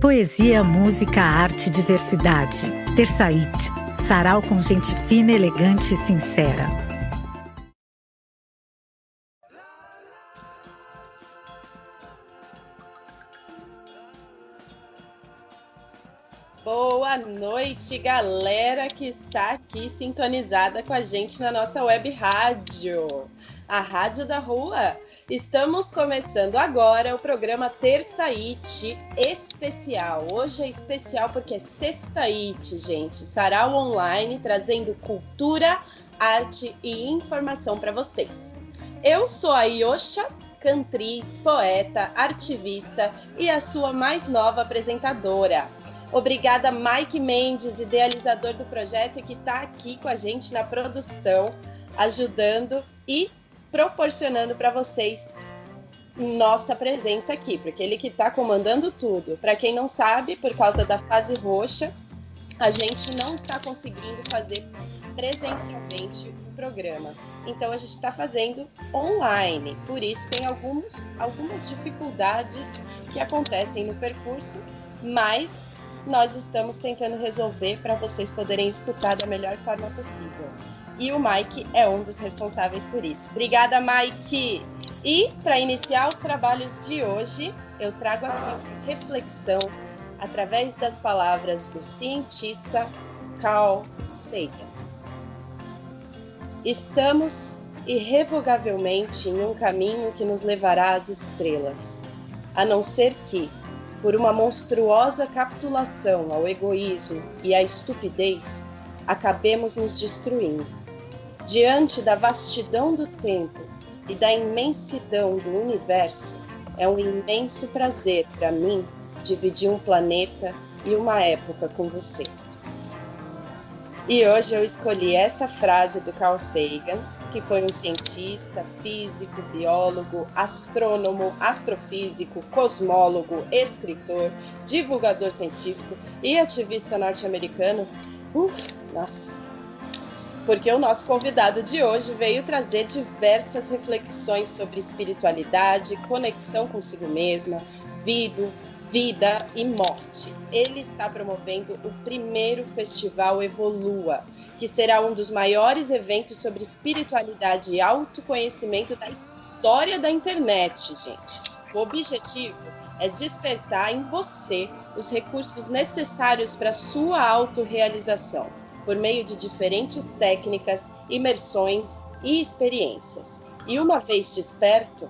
Poesia, música, arte, diversidade. Terçaite. Sarau com gente fina, elegante e sincera. Boa noite, galera que está aqui sintonizada com a gente na nossa web rádio, a Rádio da Rua. Estamos começando agora o programa Terça It especial. Hoje é especial porque é Sexta It, gente. Sarau online trazendo cultura, arte e informação para vocês. Eu sou a Yosha, cantriz, poeta, artivista e a sua mais nova apresentadora. Obrigada, Mike Mendes, idealizador do projeto e que está aqui com a gente na produção, ajudando e proporcionando para vocês nossa presença aqui, porque ele que está comandando tudo. Para quem não sabe, por causa da fase roxa, a gente não está conseguindo fazer presencialmente o programa. Então a gente está fazendo online. Por isso tem alguns, algumas dificuldades que acontecem no percurso, mas nós estamos tentando resolver para vocês poderem escutar da melhor forma possível. E o Mike é um dos responsáveis por isso. Obrigada, Mike! E para iniciar os trabalhos de hoje, eu trago aqui reflexão através das palavras do cientista Carl Sagan. Estamos irrevogavelmente em um caminho que nos levará às estrelas, a não ser que, por uma monstruosa capitulação ao egoísmo e à estupidez, acabemos nos destruindo. Diante da vastidão do tempo e da imensidão do universo, é um imenso prazer para mim dividir um planeta e uma época com você. E hoje eu escolhi essa frase do Carl Sagan, que foi um cientista, físico, biólogo, astrônomo, astrofísico, cosmólogo, escritor, divulgador científico e ativista norte-americano. Uh, nossa! Porque o nosso convidado de hoje veio trazer diversas reflexões sobre espiritualidade, conexão consigo mesma, vida, vida e morte. Ele está promovendo o primeiro festival Evolua, que será um dos maiores eventos sobre espiritualidade e autoconhecimento da história da internet, gente. O objetivo é despertar em você os recursos necessários para sua autorrealização, por meio de diferentes técnicas, imersões e experiências. E uma vez desperto,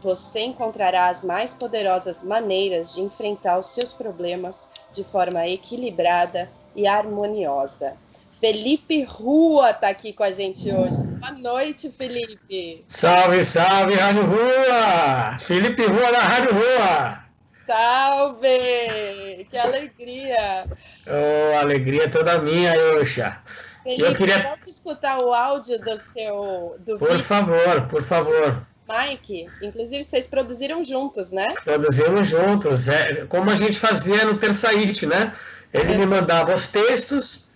você encontrará as mais poderosas maneiras de enfrentar os seus problemas de forma equilibrada e harmoniosa. Felipe Rua está aqui com a gente hoje. Boa noite, Felipe. Salve, salve, Rádio Rua! Felipe Rua da Rádio Rua! Salve! Que alegria! Oh, alegria toda minha, Yosha. Felipe, Eu queria... vamos escutar o áudio do seu do Por vídeo. favor, por favor. Mike, inclusive vocês produziram juntos, né? Produzimos juntos, é, como a gente fazia no Terçaite, né? Ele é. me mandava os textos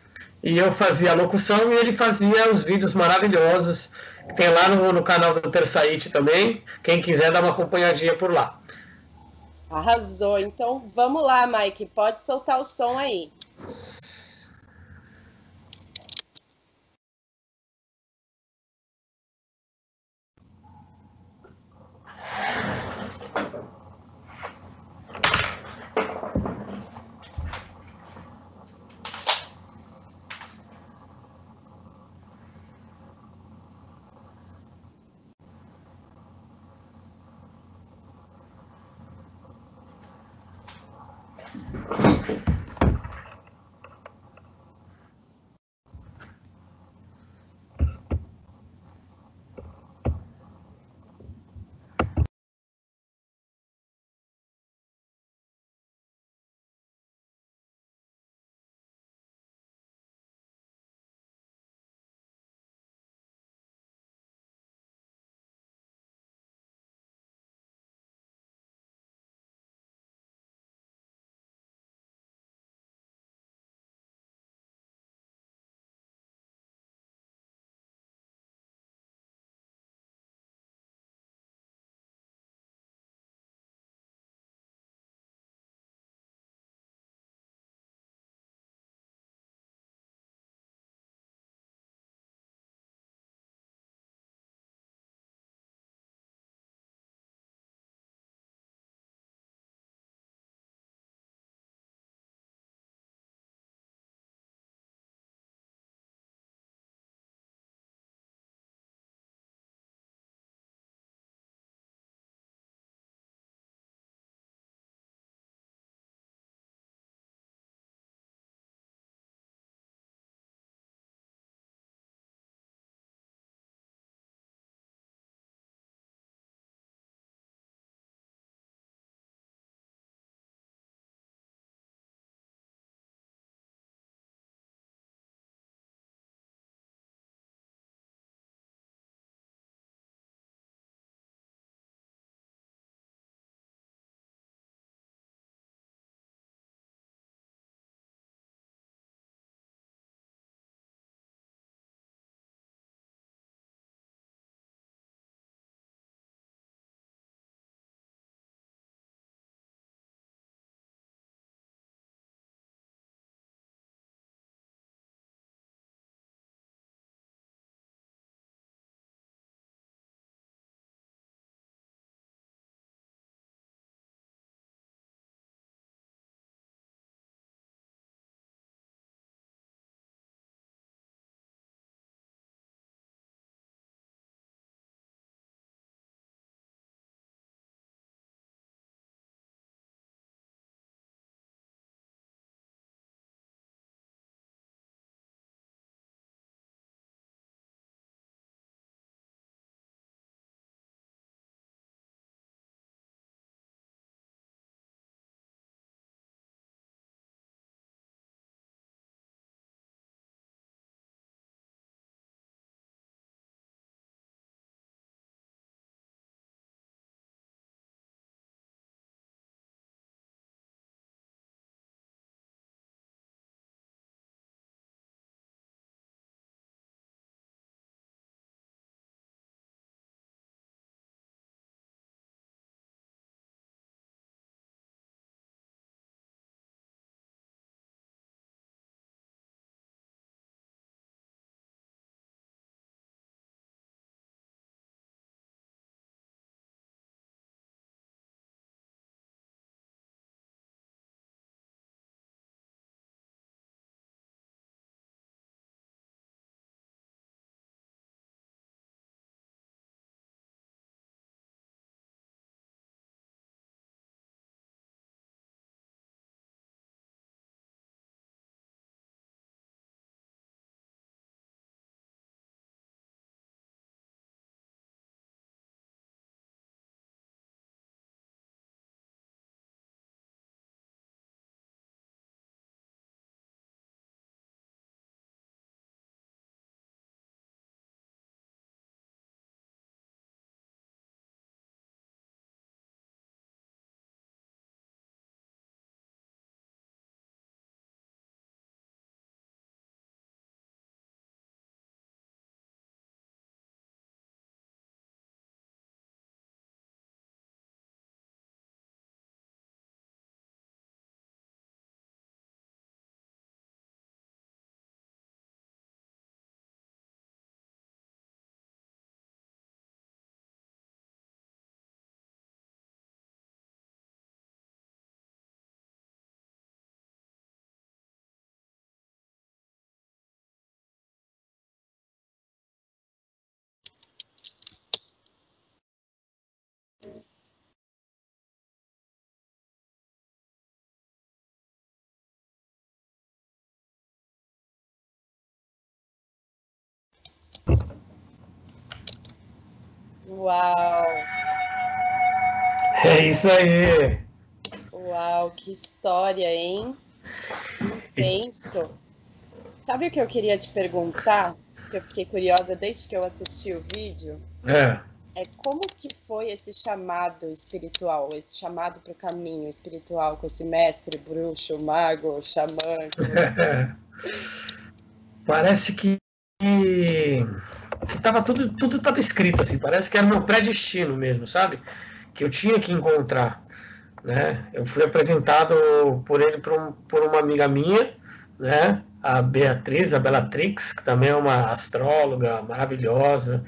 e eu fazia a locução e ele fazia os vídeos maravilhosos. Tem lá no, no canal do Terçaite também. Quem quiser dar uma acompanhadinha por lá. Arrasou. Então vamos lá, Mike. Pode soltar o som aí. Uau! É isso aí! Uau, que história, hein? Penso. Sabe o que eu queria te perguntar? Que eu fiquei curiosa desde que eu assisti o vídeo. É. É como que foi esse chamado espiritual, esse chamado para o caminho espiritual com esse mestre, bruxo, mago, xamã? Parece que que tava tudo tudo estava escrito assim, parece que era meu predestino mesmo, sabe? Que eu tinha que encontrar, né? Eu fui apresentado por ele por, um, por uma amiga minha, né? A Beatriz, a Bellatrix, que também é uma astróloga maravilhosa.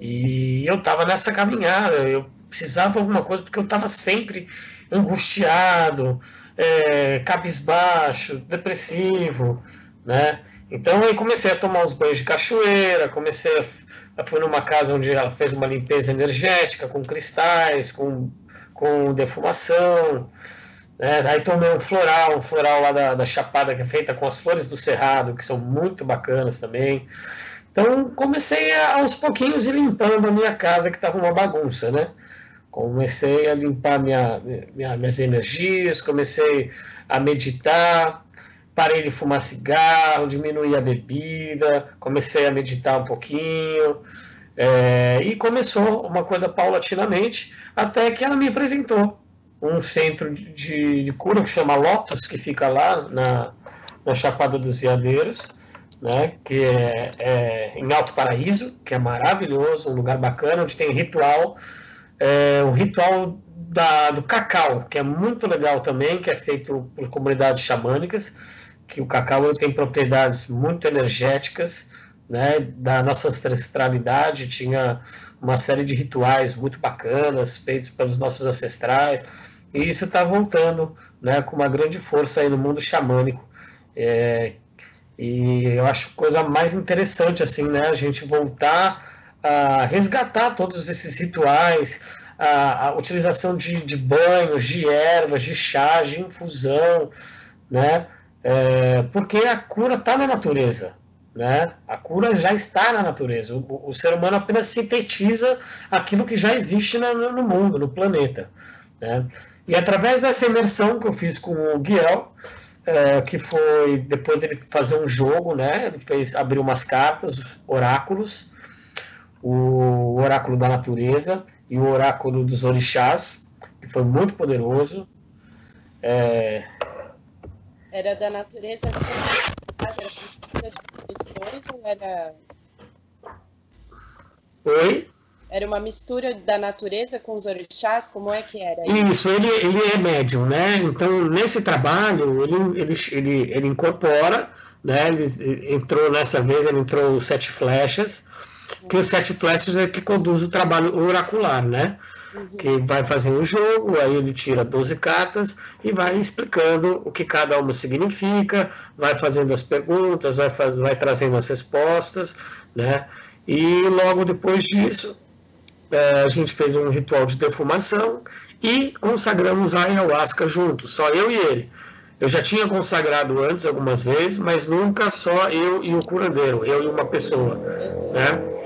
E eu estava nessa caminhada, eu precisava de alguma coisa porque eu estava sempre angustiado, é, cabisbaixo, depressivo, né? Então eu comecei a tomar os banhos de cachoeira, comecei a, fui numa casa onde ela fez uma limpeza energética com cristais, com, com defumação, né? Aí tomei um floral, um floral lá da, da Chapada que é feita com as flores do Cerrado, que são muito bacanas também. Então comecei a, aos pouquinhos ir limpando a minha casa que estava uma bagunça, né? Comecei a limpar minha, minha, minhas energias, comecei a meditar, parei de fumar cigarro, diminuí a bebida, comecei a meditar um pouquinho. É, e começou uma coisa paulatinamente, até que ela me apresentou um centro de, de cura que chama Lotus, que fica lá na, na Chapada dos Veadeiros, né, que é, é, em Alto Paraíso, que é maravilhoso, um lugar bacana, onde tem ritual, é, um ritual da, do cacau, que é muito legal também, que é feito por comunidades xamânicas que o cacau tem propriedades muito energéticas, né, da nossa ancestralidade, tinha uma série de rituais muito bacanas feitos pelos nossos ancestrais, e isso está voltando né, com uma grande força aí no mundo xamânico. É, e eu acho coisa mais interessante assim, né, a gente voltar a resgatar todos esses rituais, a, a utilização de, de banhos, de ervas, de chá, de infusão, né? É, porque a cura está na natureza. Né? A cura já está na natureza. O, o, ser humano apenas sintetiza aquilo que já existe no, no mundo, no planeta. Né? E através dessa imersão que eu fiz com o Guiel, é, que foi depois ele fazer um jogo, né? Ele fez abrir umas cartas, oráculos, o oráculo da natureza e o oráculo dos orixás, que foi muito poderoso. É, era da natureza era dos dois ou era. Oi? Era uma mistura da natureza com os orixás? Como é que era? Isso, ele, ele é médium, né? Então, nesse trabalho, ele, ele, ele, ele incorpora, né? Ele entrou nessa vez, ele entrou sete flechas, que os sete flechas é que conduz o trabalho oracular, né? Que vai fazer um jogo, aí ele tira 12 cartas e vai explicando o que cada uma significa, vai fazendo as perguntas, vai, faz, vai trazendo as respostas, né? E logo depois disso, é, a gente fez um ritual de defumação e consagramos a ayahuasca juntos, só eu e ele. Eu já tinha consagrado antes algumas vezes, mas nunca só eu e o curandeiro, eu e uma pessoa, né?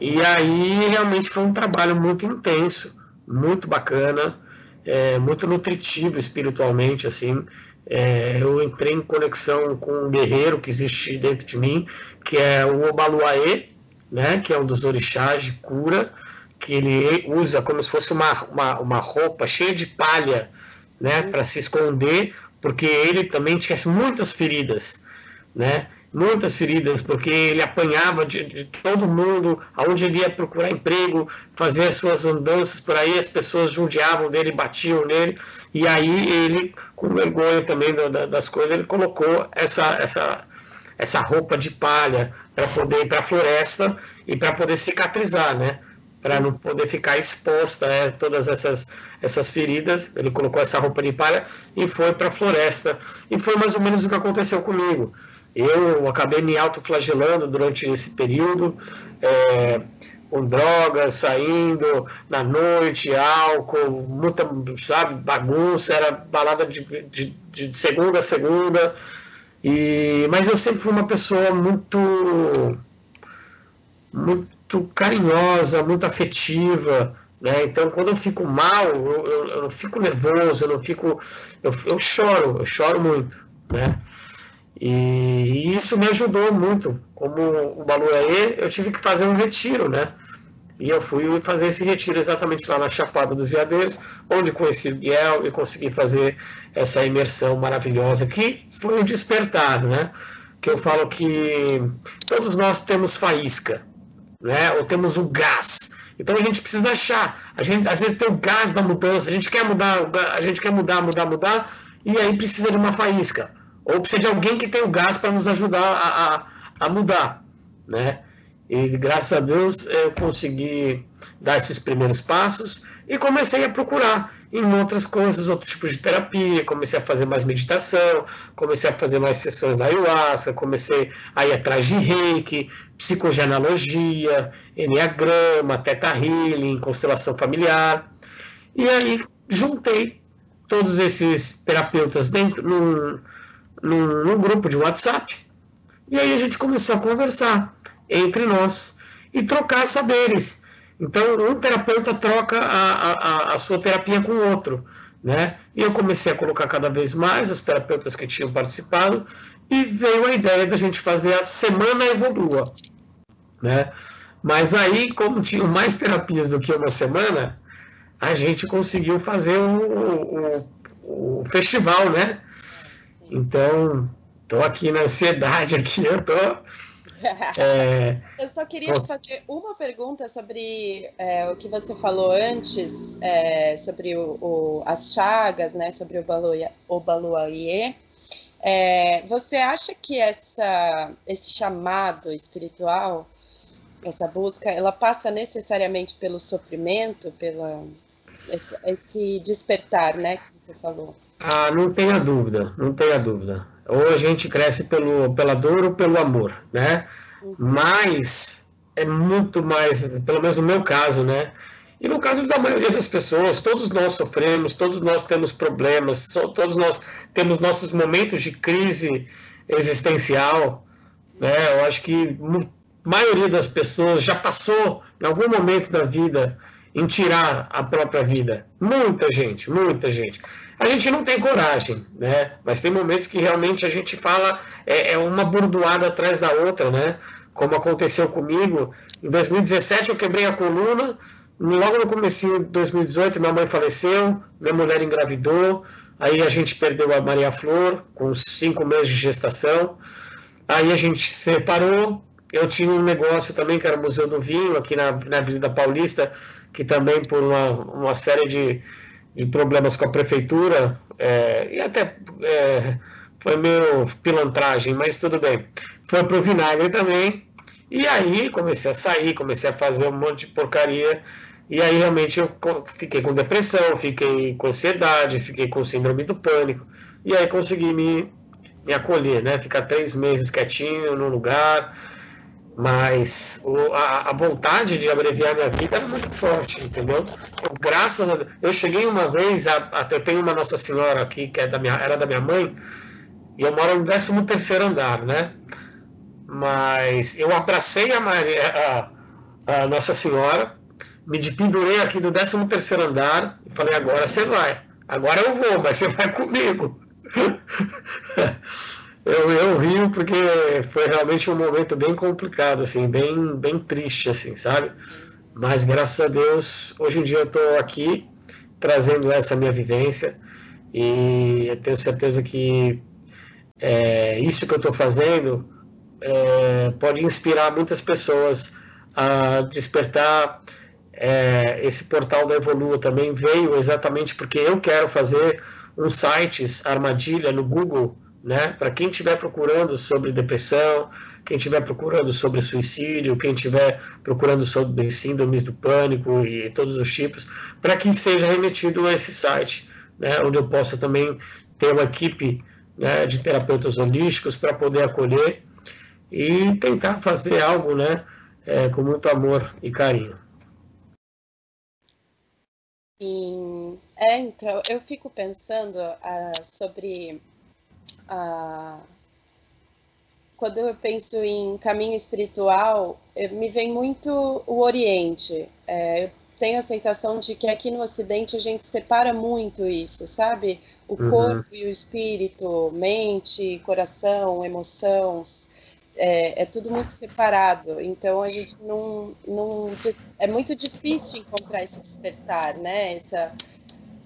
E aí realmente foi um trabalho muito intenso, muito bacana, é, muito nutritivo espiritualmente, assim. É, eu entrei em conexão com um guerreiro que existe dentro de mim, que é o Obaluaê, né, que é um dos orixás de cura, que ele usa como se fosse uma, uma, uma roupa cheia de palha, né, para se esconder, porque ele também tinha muitas feridas, né, muitas feridas, porque ele apanhava de, de, todo mundo, aonde ele ia procurar emprego, fazer as suas andanças por aí, as pessoas judiavam dele, batiam nele, e aí ele, com vergonha também da, das coisas, ele colocou essa, essa, essa roupa de palha para poder ir para a floresta e para poder cicatrizar, né? Para não poder ficar exposta a né? todas essas, essas feridas. Ele colocou essa roupa de palha e foi para a floresta. E foi mais ou menos o que aconteceu comigo. Eu acabei me autoflagelando durante esse período, é, com drogas, saindo na noite, álcool, muita, sabe, bagunça, era balada de, de, de segunda a segunda. E, mas eu sempre fui uma pessoa muito muito carinhosa, muito afetiva, né? Então, quando eu fico mal, eu, eu, eu não fico nervoso, eu não fico, eu, eu choro, eu choro muito, né? E, e isso me ajudou muito. Como o Baluaê, eu tive que fazer um retiro, né? E eu fui fazer esse retiro exatamente lá na Chapada dos Veadeiros, onde conheci o Guiel e consegui fazer essa imersão maravilhosa, que foi um despertar, né? Que eu falo que todos nós temos faísca, né? Ou temos o gás. Então a gente precisa achar. A gente às vezes tem o gás da mudança, a gente quer mudar, a gente quer mudar, mudar, mudar, e aí precisa de uma faísca. Ou precisa de alguém que tem o gás para nos ajudar a, a, a mudar, né? E graças a Deus eu consegui dar esses primeiros passos e comecei a procurar em outras coisas, outros tipos de terapia, comecei a fazer mais meditação, comecei a fazer mais sessões da ayahuasca, comecei a ir atrás de reiki, psicogenealogia, enneagrama, teta healing, constelação familiar. E aí juntei todos esses terapeutas dentro num, num, num grupo de WhatsApp. E aí a gente começou a conversar entre nós e trocar saberes. Então, um terapeuta troca a, a, a sua terapia com o outro. Né? E eu comecei a colocar cada vez mais os terapeutas que tinham participado e veio a ideia da gente fazer a Semana Evolua. Né? Mas aí, como tinham mais terapias do que uma semana, a gente conseguiu fazer o, o, o festival, né? Então, estou aqui na ansiedade aqui, eu tô é... Eu só queria te fazer uma pergunta sobre é, o que você falou antes, é, sobre o, o, as chagas, né, sobre o, Baluaiê. É, você acha que essa, esse chamado espiritual, essa busca, ela passa necessariamente pelo sofrimento, pela esse, esse despertar, né, você falou? Ah, não tenha dúvida, não tenha dúvida. Ou a gente cresce pelo, pela dor ou pelo amor, né? Uhum. Mas é muito mais, pelo menos no meu caso, né? E no caso da maioria das pessoas, todos nós sofremos, todos nós temos problemas, todos nós temos nossos momentos de crise existencial, né? Eu acho que a maioria das pessoas já passou em algum momento da vida em tirar a própria vida. Muita gente, muita gente. A gente não tem coragem, né? Mas tem momentos que realmente a gente fala é, é uma bordoada atrás da outra, né? Como aconteceu comigo. Em 2017 eu quebrei a coluna. Logo no começo de 2018 minha mãe faleceu, minha mulher engravidou. Aí a gente perdeu a Maria Flor com cinco meses de gestação. Aí a gente se separou. Eu tinha um negócio também que era o Museu do Vinho aqui na, na Avenida Paulista, que também por uma, uma série de de problemas com a prefeitura, é, e até é, foi meio pilantragem, mas tudo bem. Foi pro vinagre também, e aí comecei a sair, comecei a fazer um monte de porcaria, e aí realmente eu fiquei com depressão, fiquei com ansiedade, fiquei com síndrome do pânico, e aí consegui me, me acolher, né? Ficar três meses quietinho no lugar, mas a, vontade de abreviar minha vida era muito forte, entendeu? Graças a Deus. Eu cheguei uma vez, a, a, eu tenho uma Nossa Senhora aqui, que é da minha, era da minha mãe, e eu moro no 13 terceiro andar, né? Mas eu abracei a, Maria, a, a Nossa Senhora, me pendurei aqui do 13 terceiro andar e falei, agora você vai. Agora eu vou, mas você vai comigo. Eu, eu rio porque foi realmente um momento bem complicado, assim, bem, bem triste, assim, sabe? Mas graças a Deus, hoje em dia eu estou aqui trazendo essa minha vivência e eu tenho certeza que é, isso que eu estou fazendo é, pode inspirar muitas pessoas a despertar. É, esse portal da Evolua também veio exatamente porque eu quero fazer um sites armadilha no Google né? Para quem estiver procurando sobre depressão, quem estiver procurando sobre suicídio, quem estiver procurando sobre síndromes do pânico e todos os tipos, para que seja remetido a esse site, né? Onde eu possa também ter uma equipe né, de terapeutas holísticos para poder acolher e tentar fazer algo, né? É, com muito amor e carinho. E, é, então, eu fico pensando uh, sobre a, quando eu penso em caminho espiritual, me vem muito o Oriente. É, eu tenho a sensação de que aqui no Ocidente a gente separa muito isso, sabe? O uhum. corpo e o espírito, mente, coração, emoções, é, é, tudo muito separado. Então a gente não, não. É muito difícil encontrar esse despertar, né? Essa,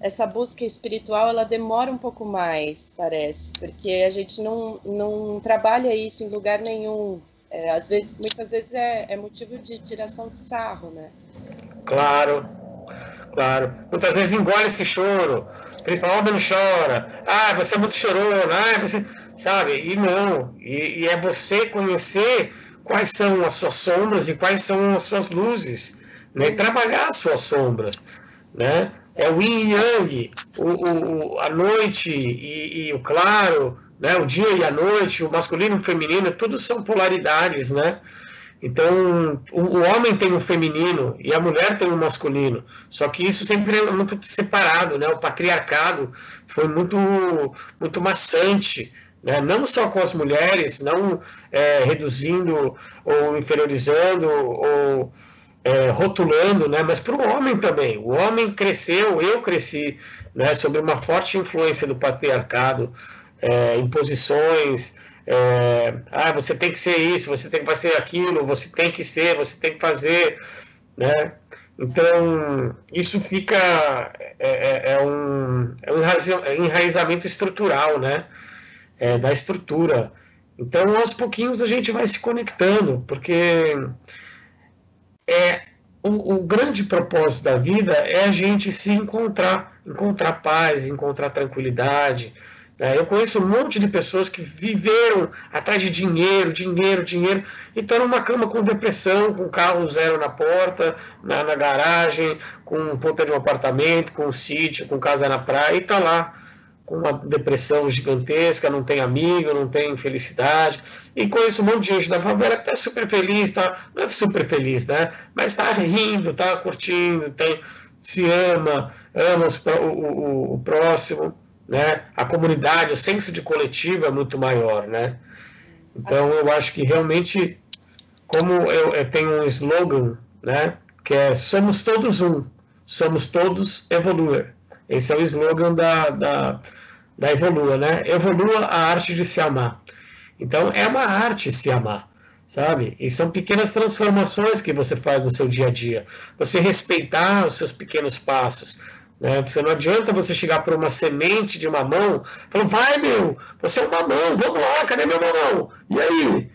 essa busca espiritual ela demora um pouco mais, parece, porque a gente não, não trabalha isso em lugar nenhum. É, às vezes, muitas vezes é, é motivo de tiração de sarro, né? Claro, claro. Muitas vezes engole esse choro. Fala, oh, não chora. Ah, você é muito chorona. Ah, você... Sabe? E não. E, e é você conhecer quais são as suas sombras e quais são as suas luzes. Né? E trabalhar as suas sombras. Né? É o yin yang, o, o, a noite e, e, o claro, né? o dia e a noite, o masculino e o feminino, tudo são polaridades, né? Então, o, o homem tem o feminino e a mulher tem o masculino, só que isso sempre é muito separado, né? O patriarcado foi muito, muito maçante, né? não só com as mulheres, não é, reduzindo ou inferiorizando ou é, rotulando, né, mas para o homem também. O homem cresceu, eu cresci, né, sobre uma forte influência do patriarcado, é, imposições. É, ah, você tem que ser isso, você tem que fazer aquilo, você tem que ser, você tem que fazer, né? Então, isso fica, é, é, é um, é um enraizamento estrutural, né? É, da estrutura. Então, aos pouquinhos a gente vai se conectando, porque é o, o, grande propósito da vida é a gente se encontrar, encontrar paz, encontrar tranquilidade. Né? Eu conheço um monte de pessoas que viveram atrás de dinheiro, dinheiro, dinheiro, e estão numa cama com depressão, com carro zero na porta, na, na garagem, com ponta de um apartamento, com um sítio, com casa na praia, e está lá com uma depressão gigantesca, não tem amigo, não tem felicidade. E conheço um monte de gente da favela que está super feliz, tá, não é super feliz, né? Mas está rindo, está curtindo, tem, se ama, ama os, o, o, o, próximo, né? A comunidade, o senso de coletivo é muito maior, né? Então eu acho que realmente, como eu, eu tenho um slogan, né? Que é somos todos um, somos todos evoluir. Esse é o slogan da, da, da Evolua, né? Evolua a arte de se amar. Então, é uma arte se amar, sabe? E são pequenas transformações que você faz no seu dia a dia. Você respeitar os seus pequenos passos. Né? Você não adianta você chegar para uma semente de mamão falar, vai meu, você é um mamão, vamos lá, cadê meu mamão? E aí?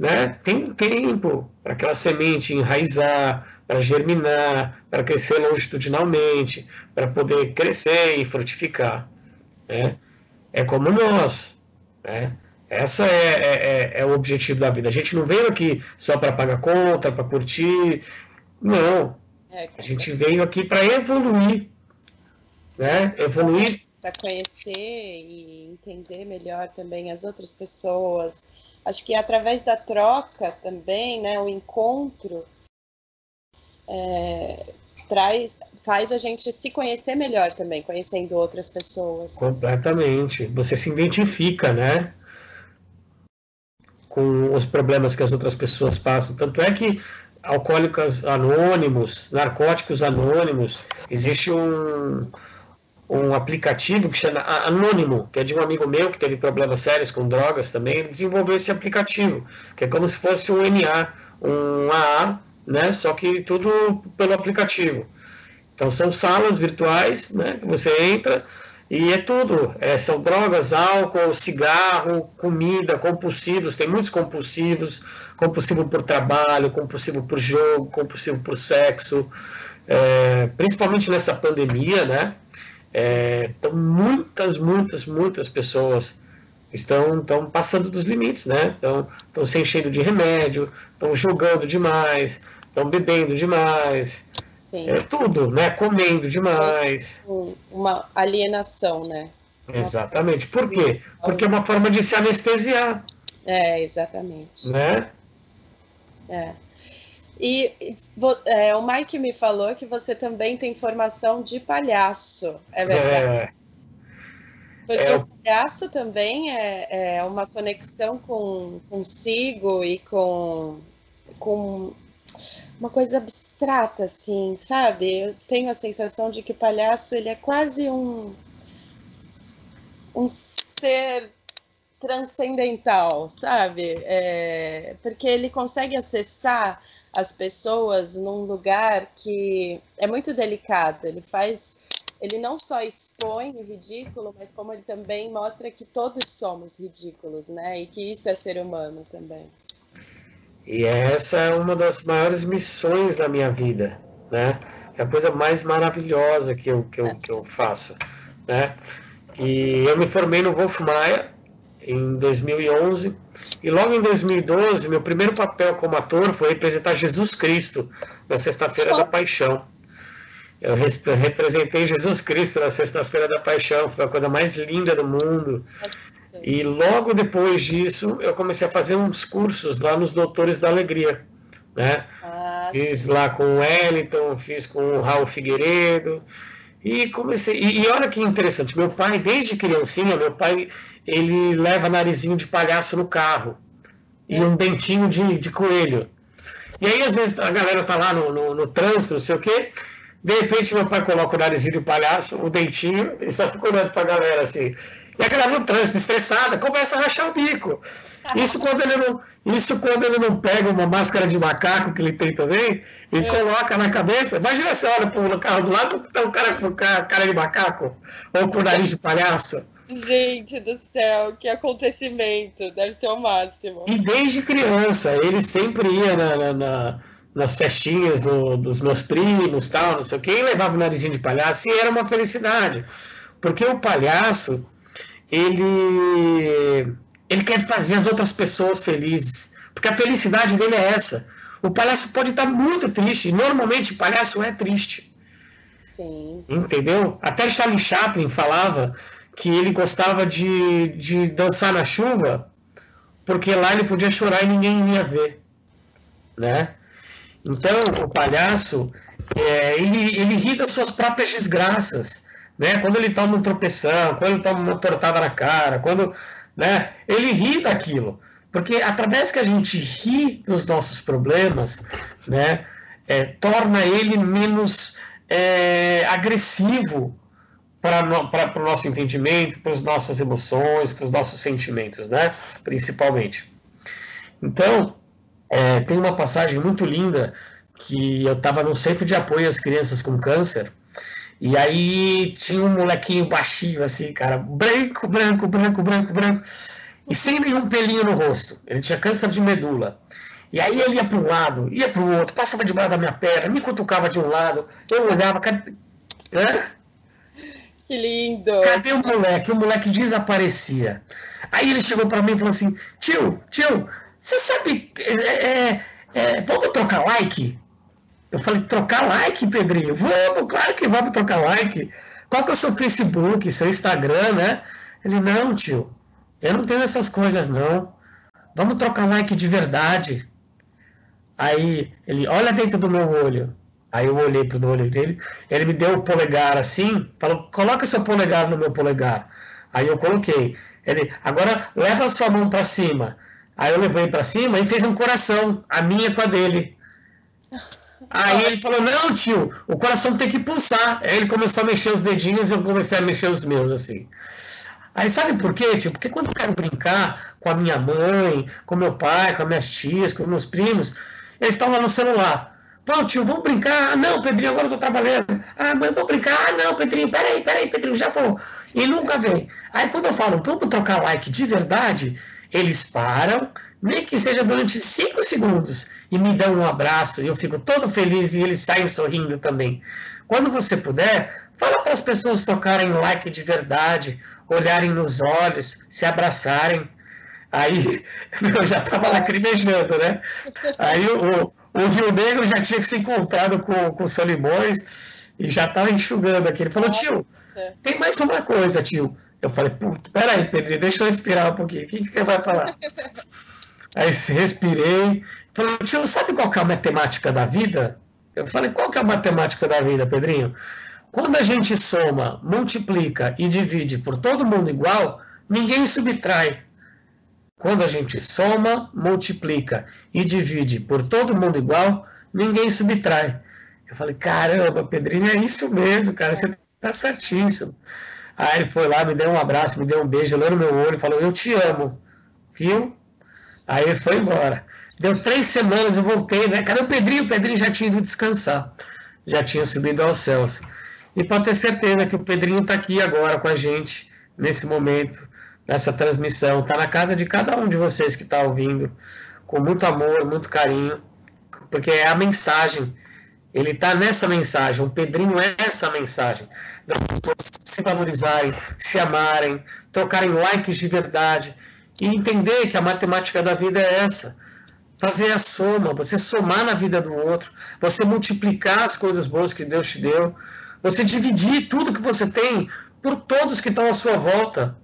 Né? Tem tempo para aquela semente enraizar, para germinar, para crescer longitudinalmente, para poder crescer e frutificar. Né? É como nós. Né? Essa é, é, é, é, o objetivo da vida. A gente não veio aqui só para pagar conta, para curtir. Não. É, a gente veio aqui para evoluir. Né? Evoluir. Para conhecer e entender melhor também as outras pessoas. Acho que através da troca também, né, o encontro, é, traz, faz a gente se conhecer melhor também, conhecendo outras pessoas. Completamente. Você se identifica, né? Com os problemas que as outras pessoas passam. Tanto é que alcoólicos anônimos, narcóticos anônimos, existe um, um aplicativo que chama Anônimo, que é de um amigo meu que teve problemas sérios com drogas também, ele desenvolveu esse aplicativo, que é como se fosse um NA, um AA, né? Só que tudo pelo aplicativo. Então são salas virtuais, né? Você entra e é tudo. É, são drogas, álcool, cigarro, comida, compulsivos. Tem muitos compulsivos, compulsivo por trabalho, compulsivo por jogo, compulsivo por sexo. É, principalmente nessa pandemia, né? É, então muitas, muitas, muitas pessoas estão, estão passando dos limites, né? Estão, estão se enchendo de remédio, estão jogando demais, estão bebendo demais. Sim. É tudo, né? Comendo demais. Uma alienação, né? Exatamente. Por quê? Porque é uma forma de se anestesiar. É, exatamente. Né? É. E é, o Mike me falou que você também tem formação de palhaço, é verdade? É. Porque é, o palhaço também é, é uma conexão com consigo e com, com uma coisa abstrata, assim, sabe? Eu tenho a sensação de que o palhaço ele é quase um, um ser transcendental, sabe? É, porque ele consegue acessar as pessoas num lugar que é muito delicado. Ele faz, ele não só expõe o ridículo, mas como ele também mostra que todos somos ridículos, né? E que isso é ser humano também. E essa é uma das maiores missões da minha vida, né? É a coisa mais maravilhosa que eu, que eu, que eu faço, né? E eu me formei no Wolf Maia em 2011 e logo em 2012 meu primeiro papel como ator foi representar Jesus Cristo na Sexta-feira da Paixão. Eu representei Jesus Cristo na Sexta-feira da Paixão, foi a coisa mais linda do mundo. E logo depois disso, eu comecei a fazer uns cursos lá nos Doutores da Alegria. Né? Ah, fiz lá com o Wellington, fiz com o Raul Figueiredo. E comecei. E, e olha que interessante, meu pai, desde criancinha, meu pai ele leva narizinho de palhaço no carro e um dentinho de, de coelho. E aí, às vezes, a galera tá lá no, no, no trânsito, não sei o quê. De repente, meu pai coloca o narizinho de palhaço, o dentinho, e só fica olhando pra galera assim. E a galera no trânsito, estressada, começa a rachar o bico. Isso quando ele não, isso quando ele não pega uma máscara de macaco que ele tem também e é. coloca na cabeça. Imagina você olha pro carro do lado, tá um cara com cara de macaco ou com nariz de palhaço. Gente do céu, que acontecimento! Deve ser o máximo. E desde criança, ele sempre ia na, na, na, nas festinhas do, dos meus primos, tal, não sei o que, e levava o narizinho de palhaço, e era uma felicidade. Porque o palhaço, ele, ele quer fazer as outras pessoas felizes. Porque a felicidade dele é essa. O palhaço pode estar muito triste, e normalmente o palhaço é triste. Sim. Entendeu? Até Charlie Chaplin falava que ele gostava de, de dançar na chuva, porque lá ele podia chorar e ninguém ia ver, né? Então, o palhaço, é, ele, ele ri das suas próprias desgraças, né? Quando ele toma um tropeção, quando ele toma uma tortada na cara, quando, né? Ele ri daquilo, porque através que a gente ri dos nossos problemas, né? É, torna ele menos é, agressivo para o nosso entendimento, para as nossas emoções, para os nossos sentimentos, né? Principalmente. Então, é, tem uma passagem muito linda que eu estava no centro de apoio às crianças com câncer e aí tinha um molequinho baixinho assim, cara, branco, branco, branco, branco, branco e sem nenhum pelinho no rosto. Ele tinha câncer de medula. E aí ele ia para um lado, ia para o outro, passava debaixo da minha perna, me cutucava de um lado, eu olhava, cadê? Hã? Que lindo! Cadê o moleque? O moleque desaparecia. Aí ele chegou para mim e falou assim: tio, tio, você sabe. É, é, é, vamos trocar like? Eu falei: trocar like, Pedrinho? Vamos, claro que vamos trocar like. Qual que é o seu Facebook, seu Instagram, né? Ele: não, tio, eu não tenho essas coisas, não. Vamos trocar like de verdade. Aí ele: olha dentro do meu olho. Aí eu olhei pro olho dele, ele me deu o polegar assim, falou: coloca seu polegar no meu polegar. Aí eu coloquei. Ele, agora leva sua mão para cima. Aí eu levei para cima e fez um coração, a minha com a dele. Aí ele falou: Não, tio, o coração tem que pulsar. Aí ele começou a mexer os dedinhos e eu comecei a mexer os meus, assim. Aí sabe por quê, tio? Porque quando eu quero brincar com a minha mãe, com meu pai, com as minhas tias, com meus primos, eles estão lá no celular. Pô, tio, vamos brincar? Ah, não, Pedrinho, agora eu tô trabalhando. Ah, mãe, vamos brincar? Ah, não, Pedrinho, peraí, peraí, Pedrinho, já vou. E nunca vem. Aí quando eu falo, vamos trocar like de verdade, eles param, nem que seja durante cinco segundos, e me dão um abraço, e eu fico todo feliz e eles saem sorrindo também. Quando você puder, fala para as pessoas trocarem like de verdade, olharem nos olhos, se abraçarem. Aí eu já estava lacrimejando, né? Aí o, o Rio Negro já tinha se encontrado com, com o Solimões e já estava enxugando aqui. Ele falou, tio, tem mais uma coisa, tio. Eu falei, puta, peraí, Pedro, deixa eu respirar um pouquinho. O que, que você vai falar? Aí respirei. Falei, tio, sabe qual é a matemática da vida? Eu falei, qual que é a matemática da vida, Pedrinho? quando a gente soma, multiplica e divide por todo mundo igual, ninguém subtrai. Quando a gente soma, multiplica e divide por todo mundo igual, ninguém subtrai. Eu falei, caramba, Pedrinho, é isso mesmo, cara, você tá certíssimo. Aí ele foi lá, me deu um abraço, me deu um beijo, olhou no meu olho falou, eu te amo, viu? Aí ele foi embora. Deu três semanas, eu voltei, né? Cadê o Pedrinho? O Pedrinho já tinha ido descansar, já tinha subido aos céus. E pode ter certeza que o Pedrinho está aqui agora com a gente, nesse momento, nessa transmissão. Está na casa de cada um de vocês que está ouvindo, com muito amor, muito carinho, porque é a mensagem. Ele está nessa mensagem, o Pedrinho é essa mensagem. Das pessoas se valorizarem, se amarem, trocarem likes de verdade e entender que a matemática da vida é essa. Fazer a soma, você somar na vida do outro, você multiplicar as coisas boas que Deus te deu, você dividir tudo que você tem por todos que estão à sua volta.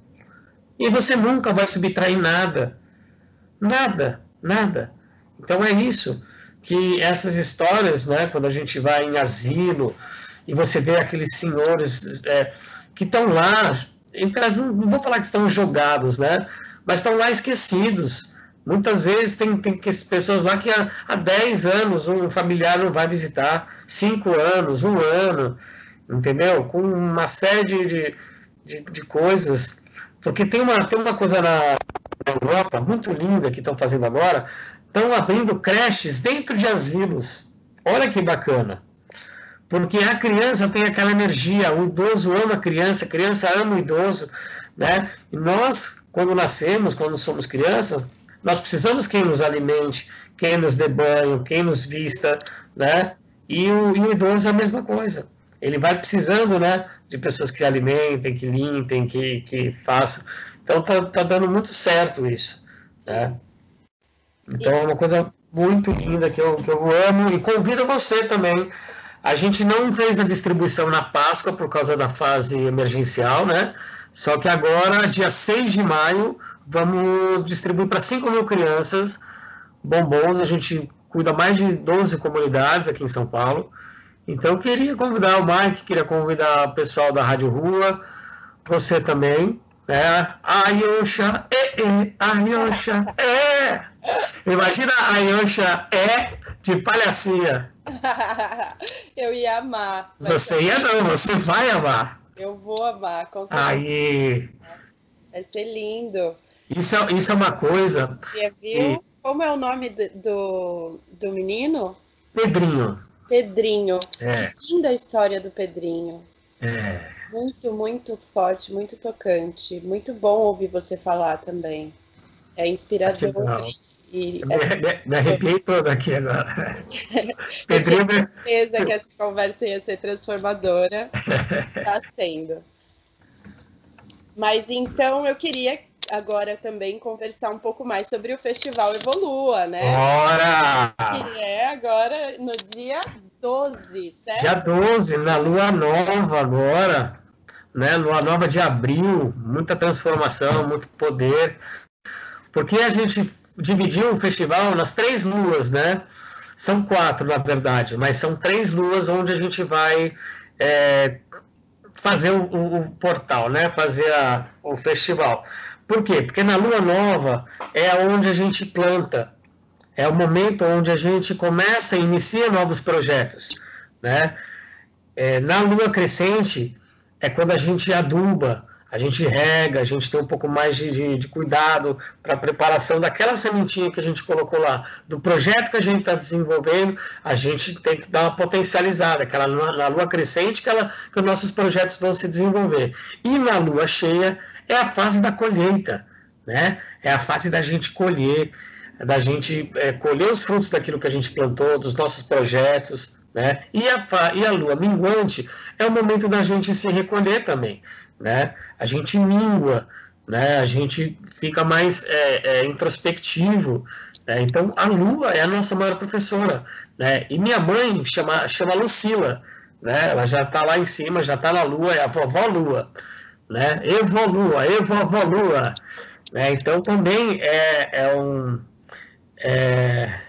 E você nunca vai subtrair nada. Nada, nada. Então é isso que essas histórias, né, quando a gente vai em asilo e você vê aqueles senhores é, que estão lá, não, não vou falar que estão jogados, né, mas estão lá esquecidos. Muitas vezes tem, tem pessoas lá que há, há 10 anos um familiar não vai visitar, 5 anos, um ano entendeu? Com uma série de, de, de, de coisas. Porque tem uma, tem uma coisa na, Europa muito linda que estão fazendo agora, estão abrindo creches dentro de asilos. Olha que bacana. Porque a criança tem aquela energia, o idoso ama a criança, a criança ama o idoso, né? E nós, quando nascemos, quando somos crianças, nós precisamos quem nos alimente, quem nos dê banho, quem nos vista, né? E o, e o idoso é a mesma coisa ele vai precisando, né, de pessoas que alimentem, que limpem, que, que façam. Então tá, tá dando muito certo isso, né? Então é uma coisa muito linda que eu, que eu amo e convido você também. A gente não fez a distribuição na Páscoa por causa da fase emergencial, né? Só que agora, dia 6 de maio, vamos distribuir para 5 mil crianças bombons. A gente cuida mais de 12 comunidades aqui em São Paulo. Então, eu queria convidar o Mike, queria convidar o pessoal da Rádio Rua, você também, né? Ayosha, é, é, Ayosha, é! Imagina a Ayosha é de palhacinha. eu ia amar. Você ia não, você vai amar. Eu vou amar, com certeza. Aí. Vai ser lindo. Isso é, isso é uma coisa. Você viu? E... Como é o nome do, do, do menino? Pedrinho. Pedrinho. É. Que linda a história do Pedrinho. É. Muito, muito forte, muito tocante. Muito bom ouvir você falar também. É inspirador. E me, me, me arrepiei todo aqui agora. Pedrinho. Eu tinha certeza que essa conversa ia ser transformadora. Está sendo. Mas então eu queria agora também conversar um pouco mais sobre o Festival Evolua, né? Bora! Que é agora no dia 12, certo? Dia 12, na Lua Nova agora, né? Lua Nova de abril, muita transformação, muito poder. Porque a gente dividiu o festival nas três luas, né? São quatro, na verdade, mas são três luas onde a gente vai é, fazer o, o, o, portal, né? Fazer a, o festival. Por quê? Porque na lua nova é onde a gente planta, é o momento onde a gente começa e inicia novos projetos, né? É, na lua crescente é quando a gente aduba, a gente rega, a gente tem um pouco mais de, de, de cuidado para a preparação daquela sementinha que a gente colocou lá, do projeto que a gente está desenvolvendo, a gente tem que dar uma potencializada, aquela na lua crescente que, ela, que os nossos projetos vão se desenvolver. E na lua cheia é a fase da colheita, né? É a fase da gente colher, da gente é, colher os frutos daquilo que a gente plantou, dos nossos projetos, né? E a, e a lua minguante é o momento da gente se recolher também, né? A gente mingua, né? A gente fica mais é, é, introspectivo, né? Então a lua é a nossa maior professora, né? E minha mãe chama chama Lucila, né? Ela já está lá em cima, já está na lua, é a vovó lua né? Evolua, evolua. Né? Então também é, é, um, é,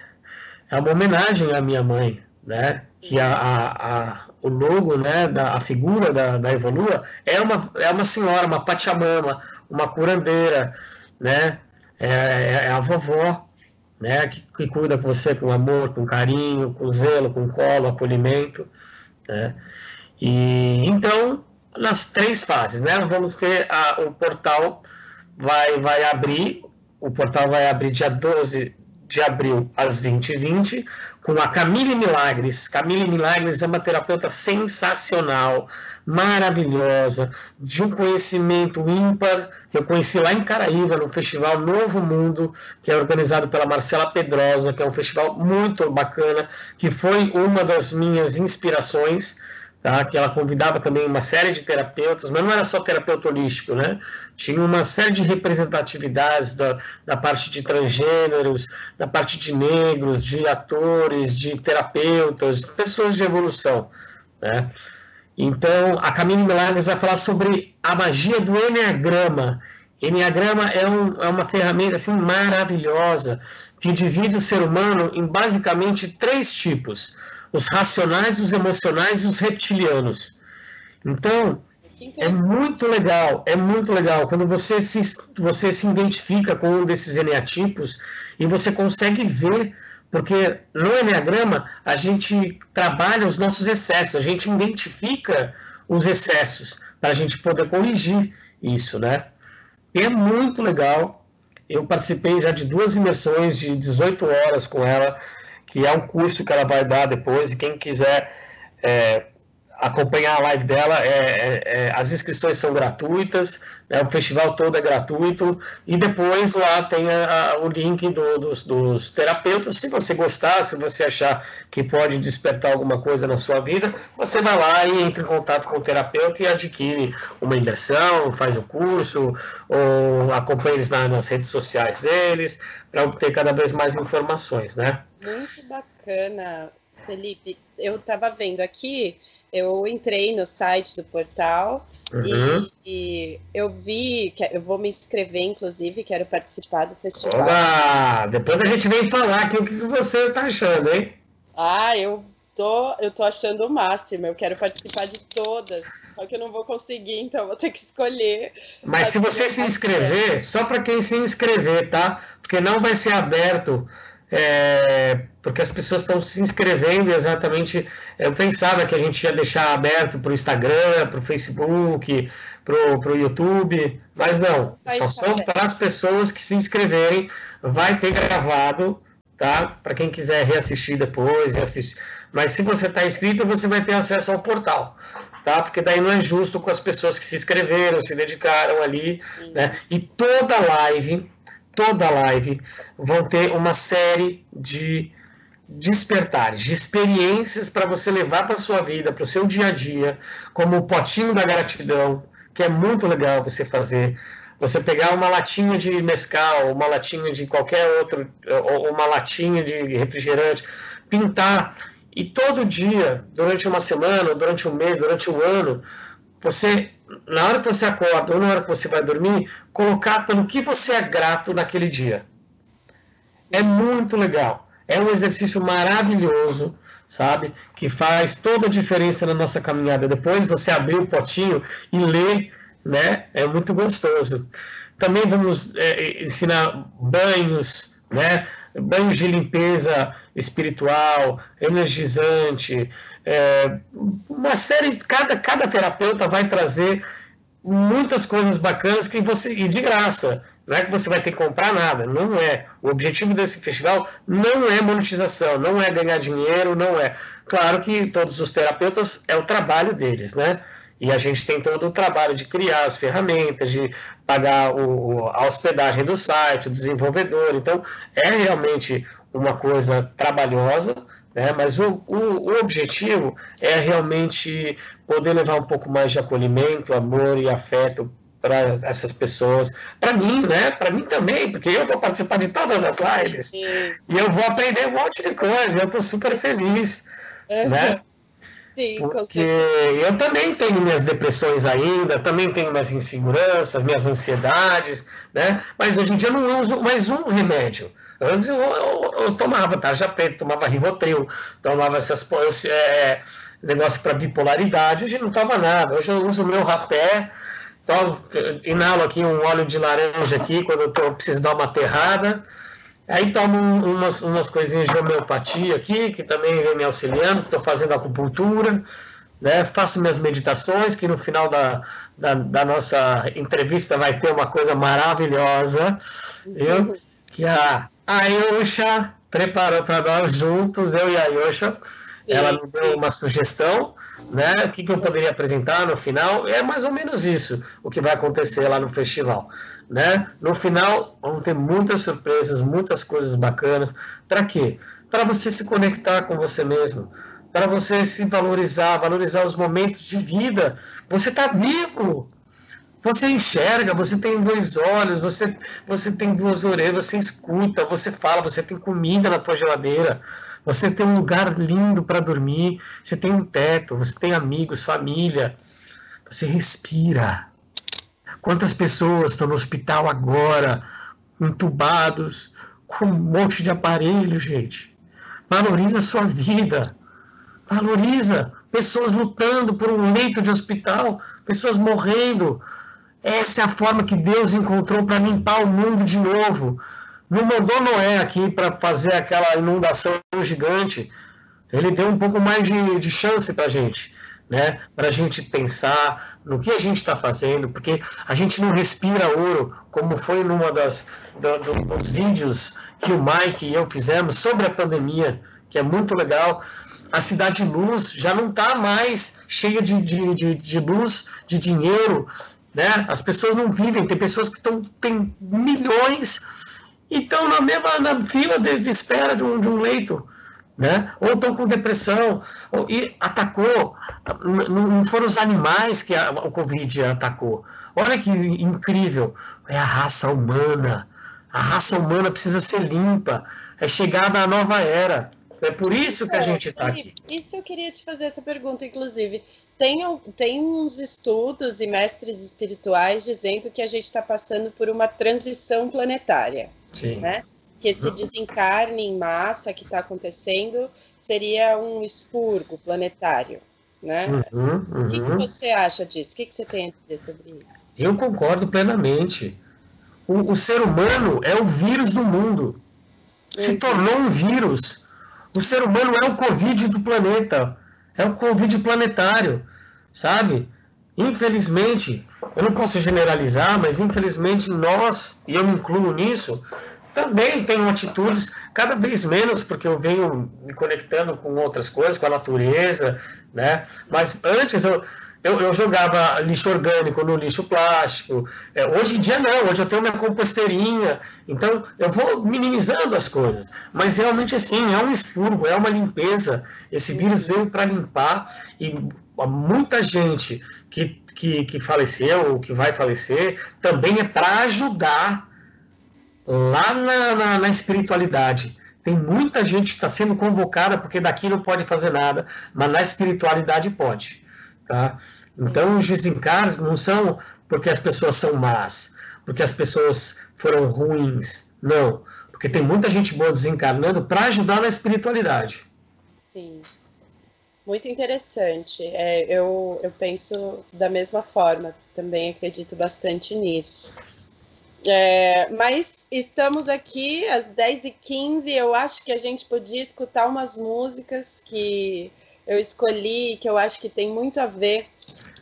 é uma homenagem à minha mãe, né? Que a, a, a, o logo, né? Da, a figura da, da Evolua é uma, é uma senhora, uma pachamama, uma curandeira, né? É, é, é a vovó, né? Que, que cuida com você com amor, com carinho, com zelo, com colo, acolhimento, né? E então nas três fases, né? Vamos ter a, o portal vai vai abrir, o portal vai abrir dia 12 de abril às 20h20, com a Camille Milagres. Camille Milagres é uma terapeuta sensacional, maravilhosa, de um conhecimento ímpar, que eu conheci lá em Caraíva, no Festival Novo Mundo, que é organizado pela Marcela Pedrosa, que é um festival muito bacana, que foi uma das minhas inspirações tá? que ela convidava também uma série de terapeutas, mas não era só terapeuta holístico, né? Tinha uma série de representatividades da, da parte de transgêneros, da parte de negros, de atores, de terapeutas, pessoas de evolução, né? Então, a Camille Milagres vai falar sobre a magia do Enneagrama. Enneagrama é, um, é uma ferramenta assim, maravilhosa que divide o ser humano em basicamente três tipos os racionais, os emocionais e os reptilianos. Então, é muito legal, é muito legal quando você se, você se identifica com um desses eneatipos e você consegue ver, porque no Enneagrama a gente trabalha os nossos excessos, a gente identifica os excessos para a gente poder corrigir isso, né? E é muito legal. Eu participei já de duas imersões de 18 horas com ela que é um curso que ela vai dar depois, e quem quiser é, acompanhar a live dela, é, é, é, as inscrições são gratuitas, né, o festival todo é gratuito, e depois lá tem a, a, o link do, dos, dos, terapeutas. Se você gostar, se você achar que pode despertar alguma coisa na sua vida, você vai lá e entra em contato com o terapeuta e adquire uma imersão, faz o curso, ou acompanha eles na, nas redes sociais deles, para obter cada vez mais informações, né? Muito bacana, Felipe. Eu estava vendo aqui, eu entrei no site do portal uhum. e, e, eu vi que eu vou me inscrever, inclusive, quero participar do festival. Olá! Depois a gente vem falar aqui o que você está achando, hein? Ah, eu tô, eu tô achando o máximo. Eu quero participar de todas. Só que eu não vou conseguir, então vou ter que escolher. Mas se você se inscrever, só para quem se inscrever, tá? Porque não vai ser aberto é, porque as pessoas estão se inscrevendo exatamente. Eu pensava que a gente ia deixar aberto para o Instagram, para o Facebook, para o YouTube, mas não, só são para as pessoas que se inscreverem. Vai ter gravado, tá? Para quem quiser reassistir depois, reassistir. mas se você está inscrito, você vai ter acesso ao portal. Tá? Porque daí não é justo com as pessoas que se inscreveram, se dedicaram ali, né? E toda live, toda live vão ter uma série de despertares, de experiências para você levar para sua vida, para o seu dia a dia, como o potinho da gratidão, que é muito legal você fazer. Você pegar uma latinha de mescal, uma latinha de qualquer outro, ou uma latinha de refrigerante, pintar e todo dia, durante uma semana, durante um mês, durante um ano, você na hora que você acorda ou na hora que você vai dormir, colocar pelo que você é grato naquele dia. É muito legal. É um exercício maravilhoso, sabe? Que faz toda a diferença na nossa caminhada. Depois você abrir o potinho e ler, né? É muito gostoso. Também vamos é, ensinar banhos, né? Banhos de limpeza espiritual, energizante, é, uma série, cada, cada terapeuta vai trazer muitas coisas bacanas que você e de graça. Não é que você vai ter que comprar nada, não é. O objetivo desse festival não é monetização, não é ganhar dinheiro, não é. Claro que todos os terapeutas é o trabalho deles, né? E a gente tem todo o trabalho de criar as ferramentas, de pagar o, a hospedagem do site, o desenvolvedor. Então, é realmente uma coisa trabalhosa, né? Mas o, o, o, objetivo é realmente poder levar um pouco mais de acolhimento, amor e afeto para essas pessoas. Para mim, né? Para mim também, porque eu vou participar de todas as lives Sim. e eu vou aprender um monte de coisa. Eu estou super feliz, uhum. né? Sim, porque eu também tenho minhas depressões ainda, também tenho minhas inseguranças, minhas ansiedades, né? Mas hoje em dia eu não uso mais um remédio. Antes eu, eu, eu tomava tarja preta, tomava Rivotril, tomava essas é, negócio para bipolaridade, hoje não toma nada. Hoje eu uso o meu rapé, tomo, inalo aqui um óleo de laranja aqui quando eu, tô, eu preciso dar uma aterrada. Aí tomo umas, umas coisinhas de homeopatia aqui, que também vem me auxiliando, estou fazendo acupuntura, né? faço minhas meditações, que no final da, da, da nossa entrevista vai ter uma coisa maravilhosa, viu? que a Ayosha preparou para nós juntos, eu e a Ayosha, Sim. ela me deu uma sugestão, né? O que, que eu poderia apresentar no final? É mais ou menos isso o que vai acontecer lá no festival. Né? No final, vamos ter muitas surpresas, muitas coisas bacanas. Para quê? Para você se conectar com você mesmo, para você se valorizar, valorizar os momentos de vida. Você está vivo. Você enxerga, você tem dois olhos, você, você tem duas orelhas, você escuta, você fala, você tem comida na tua geladeira, você tem um lugar lindo para dormir, você tem um teto, você tem amigos, família, você respira. Quantas pessoas estão no hospital agora, entubados, com um monte de aparelho, gente? Valoriza a sua vida. Valoriza. Pessoas lutando por um leito de hospital, pessoas morrendo. Essa é a forma que Deus encontrou para limpar o mundo de novo. Não mandou Noé aqui para fazer aquela inundação gigante. Ele deu um pouco mais de, de chance para a gente né? Para a gente pensar no que a gente está fazendo, porque a gente não respira ouro, como foi numa das do, do, dos vídeos que o Mike e eu fizemos sobre a pandemia, que é muito legal. A cidade de luz já não está mais cheia de, de, de, de luz, de dinheiro, né? As pessoas não vivem, tem pessoas que estão tem milhões e estão na mesma na fila de, de espera de um, de um leito né? ou estão com depressão, ou, e atacou, não foram os animais que a, o Covid atacou. Olha que incrível, é a raça humana. A raça humana precisa ser limpa, é chegada à nova era. É por isso que a é, gente está aqui. Isso eu queria te fazer essa pergunta, inclusive. Tem, tem uns estudos e mestres espirituais dizendo que a gente está passando por uma transição planetária. Sim. Né? que esse desencarne em massa que está acontecendo seria um expurgo planetário, né? Uhum, uhum. O que, que, você acha disso? O que, que, você tem a dizer sobre isso? Eu concordo plenamente. O, o ser humano é o vírus do mundo. Se uhum. tornou um vírus. O ser humano é o Covid do planeta. É o Covid planetário, sabe? Infelizmente, eu não posso generalizar, mas infelizmente nós, e eu me incluo nisso, também tenho atitudes cada vez menos, porque eu venho me conectando com outras coisas, com a natureza, né? Mas antes eu, eu, eu jogava lixo orgânico no lixo plástico. É, hoje em dia não, hoje eu tenho minha composteirinha. Então eu vou minimizando as coisas. Mas realmente assim, é um expurgo, é uma limpeza. Esse vírus veio para limpar e muita gente que, que, que faleceu ou que vai falecer também é para ajudar lá na, na, na espiritualidade. Tem muita gente que está sendo convocada porque daqui não pode fazer nada, mas na espiritualidade pode. Tá? Então, os desencarnes não são porque as pessoas são más, porque as pessoas foram ruins. Não. Porque tem muita gente boa desencarnando para ajudar na espiritualidade. Sim. Muito interessante. É, eu, eu penso da mesma forma. Também acredito bastante nisso. É, mas estamos aqui às 10h15. Eu acho que a gente podia escutar umas músicas que eu escolhi, que eu acho que tem muito a ver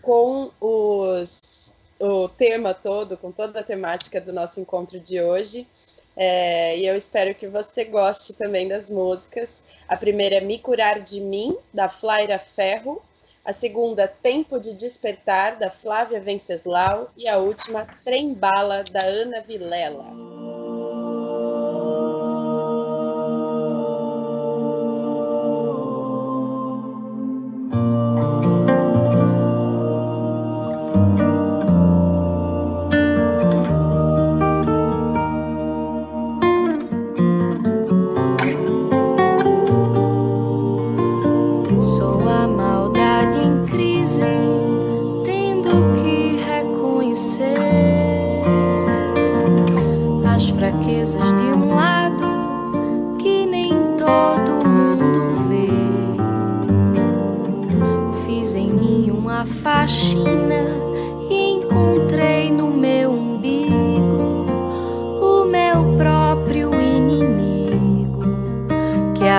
com os, o tema todo, com toda a temática do nosso encontro de hoje. É, e eu espero que você goste também das músicas. A primeira é Me Curar de Mim, da Flaira Ferro. A segunda, Tempo de Despertar, da Flávia Venceslau. E a última, Trem Bala, da Ana Vilela.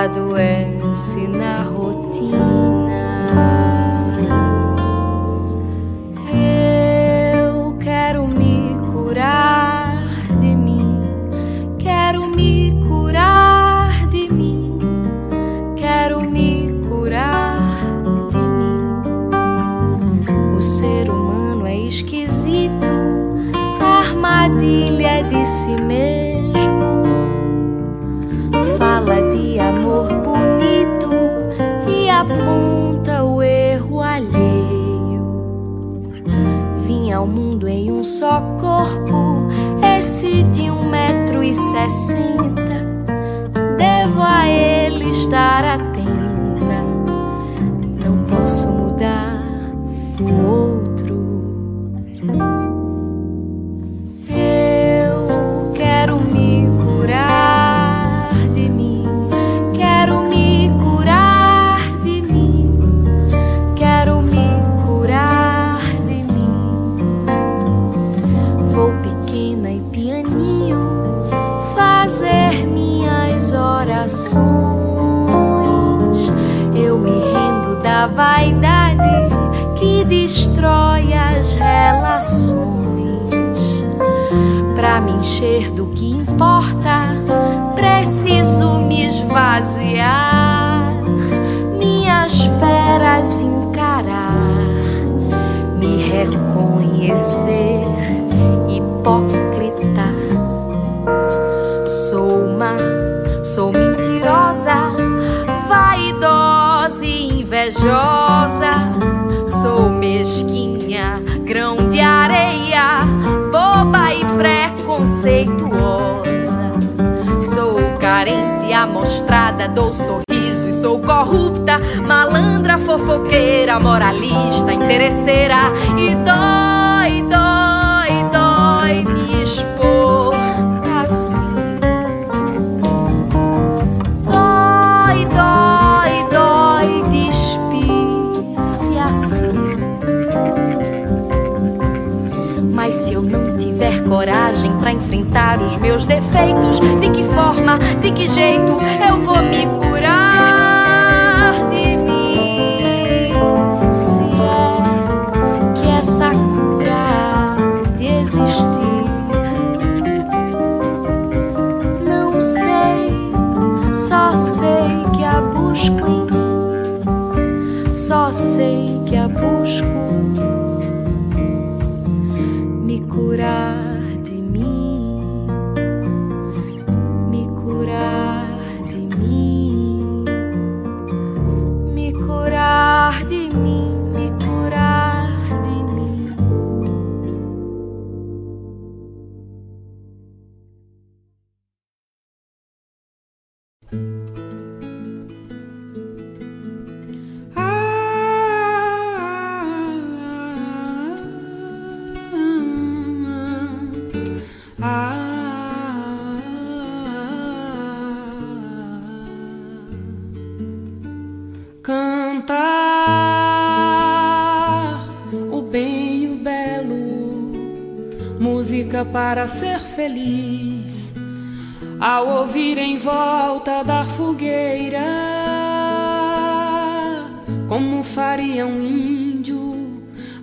adoece na rotina.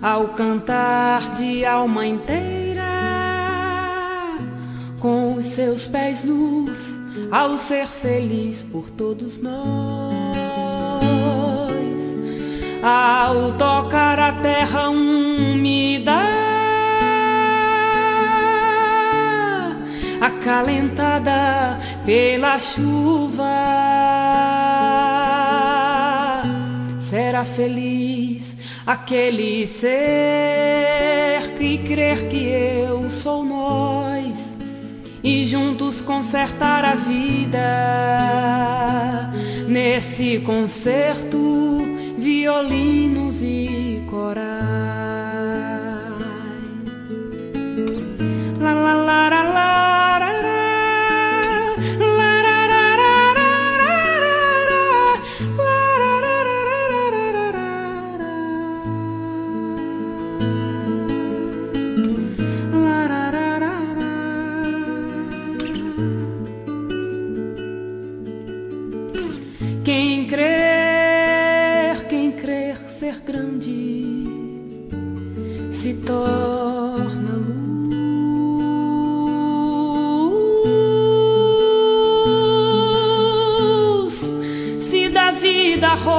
ao cantar de alma inteira, com os seus pés nus, ao ser feliz por todos nós, ao tocar a terra úmida. Acalentada pela chuva, será feliz Aquele ser que crer que eu sou nós e juntos consertar a vida. Nesse concerto, violinos e corações.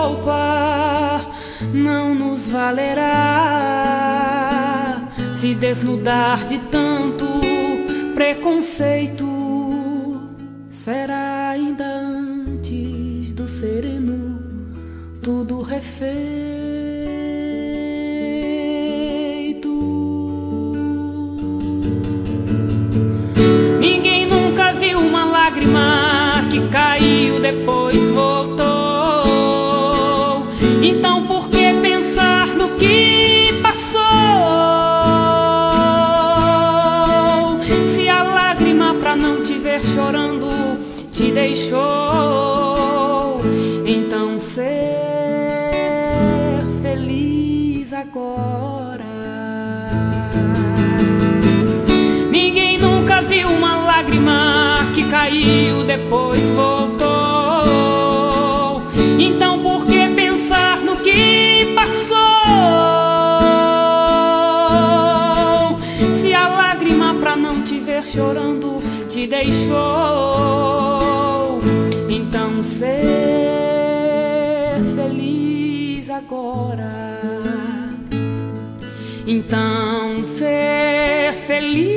roupa não nos valerá se desnudar de tanto preconceito. Será ainda antes do sereno, tudo refém. Ninguém nunca viu uma lágrima que caiu, depois voltou. Então por que pensar no que passou? Se a lágrima pra não te ver chorando te deixou, então ser feliz agora. Então feliz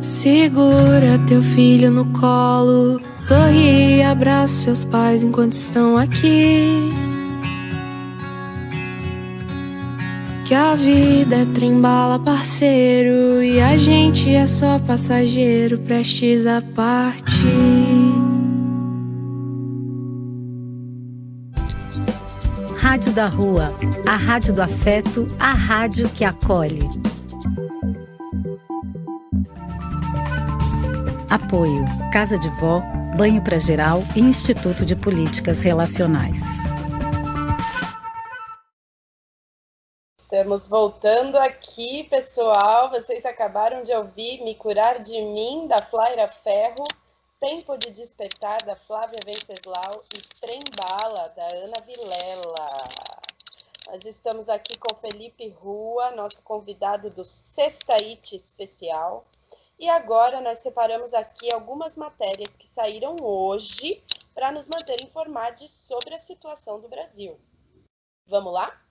Segura teu filho no colo, sorri e abraça seus pais enquanto estão aqui. Que a vida é trembala, parceiro, e a gente é só passageiro, prestes a partir. Rádio da Rua, a rádio do afeto, a rádio que acolhe. Apoio: Casa de Vó, Banho para Geral e Instituto de Políticas Relacionais. Estamos voltando aqui, pessoal. Vocês acabaram de ouvir Me Curar de Mim, da Flaira Ferro, Tempo de Despertar, da Flávia Venceslau e Trem Bala, da Ana Vilela. Nós estamos aqui com Felipe Rua, nosso convidado do Sexta It Especial. E agora nós separamos aqui algumas matérias que saíram hoje para nos manter informados sobre a situação do Brasil. Vamos lá?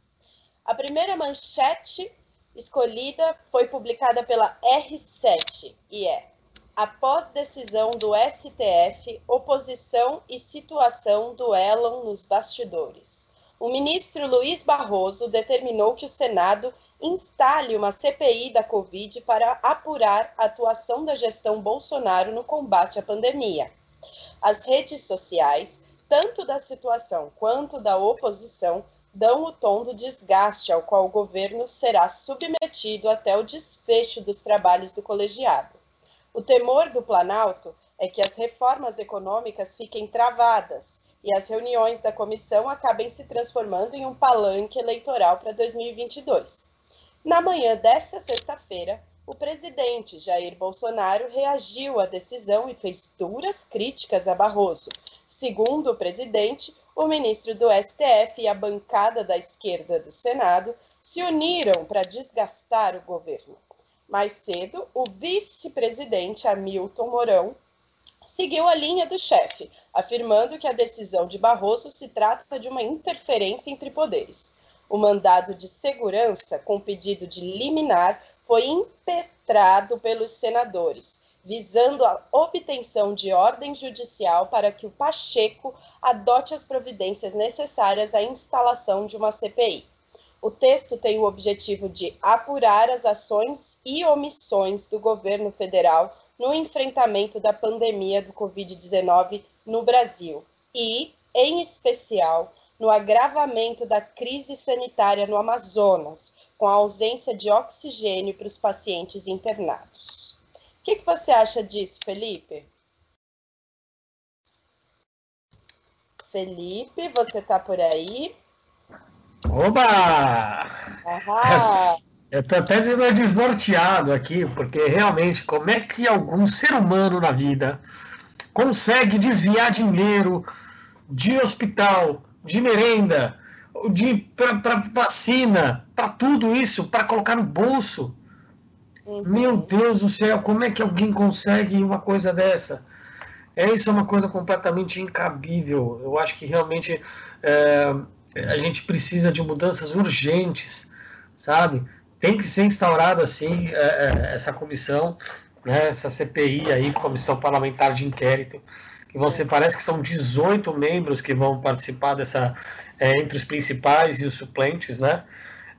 A primeira manchete escolhida foi publicada pela R7 e é: Após decisão do STF, oposição e situação duelam nos bastidores. O ministro Luiz Barroso determinou que o Senado instale uma CPI da Covid para apurar a atuação da gestão Bolsonaro no combate à pandemia. As redes sociais, tanto da situação quanto da oposição, dão o tom do desgaste ao qual o governo será submetido até o desfecho dos trabalhos do colegiado. O temor do Planalto é que as reformas econômicas fiquem travadas e as reuniões da comissão acabem se transformando em um palanque eleitoral para 2022. Na manhã desta sexta-feira, o presidente Jair Bolsonaro reagiu à decisão e fez duras críticas a Barroso. Segundo o presidente, o ministro do STF e a bancada da esquerda do Senado se uniram para desgastar o governo. Mais cedo, o vice-presidente Hamilton Mourão seguiu a linha do chefe, afirmando que a decisão de Barroso se trata de uma interferência entre poderes. O mandado de segurança, com pedido de liminar, foi impetrado pelos senadores visando a obtenção de ordem judicial para que o Pacheco adote as providências necessárias à instalação de uma CPI. O texto tem o objetivo de apurar as ações e omissões do governo federal no enfrentamento da pandemia do Covid-19 no Brasil e, em especial, no agravamento da crise sanitária no Amazonas, com a ausência de oxigênio para os pacientes internados que, que você acha disso, Felipe? Felipe, você tá por aí? Oba! Eu tô até meio desnorteado aqui, porque realmente, como é que algum ser humano na vida consegue desviar dinheiro de hospital, de merenda, de para vacina, para tudo isso, para colocar no bolso? Uhum. Meu Deus do céu, como é que alguém consegue uma coisa dessa? É isso é uma coisa completamente incabível. Eu acho que realmente é, a gente precisa de mudanças urgentes, sabe? Tem que ser instaurada assim é, essa comissão, né, essa CPI aí, comissão parlamentar de inquérito, que você parece que são 18 membros que vão participar dessa é, entre os principais e os suplentes, né?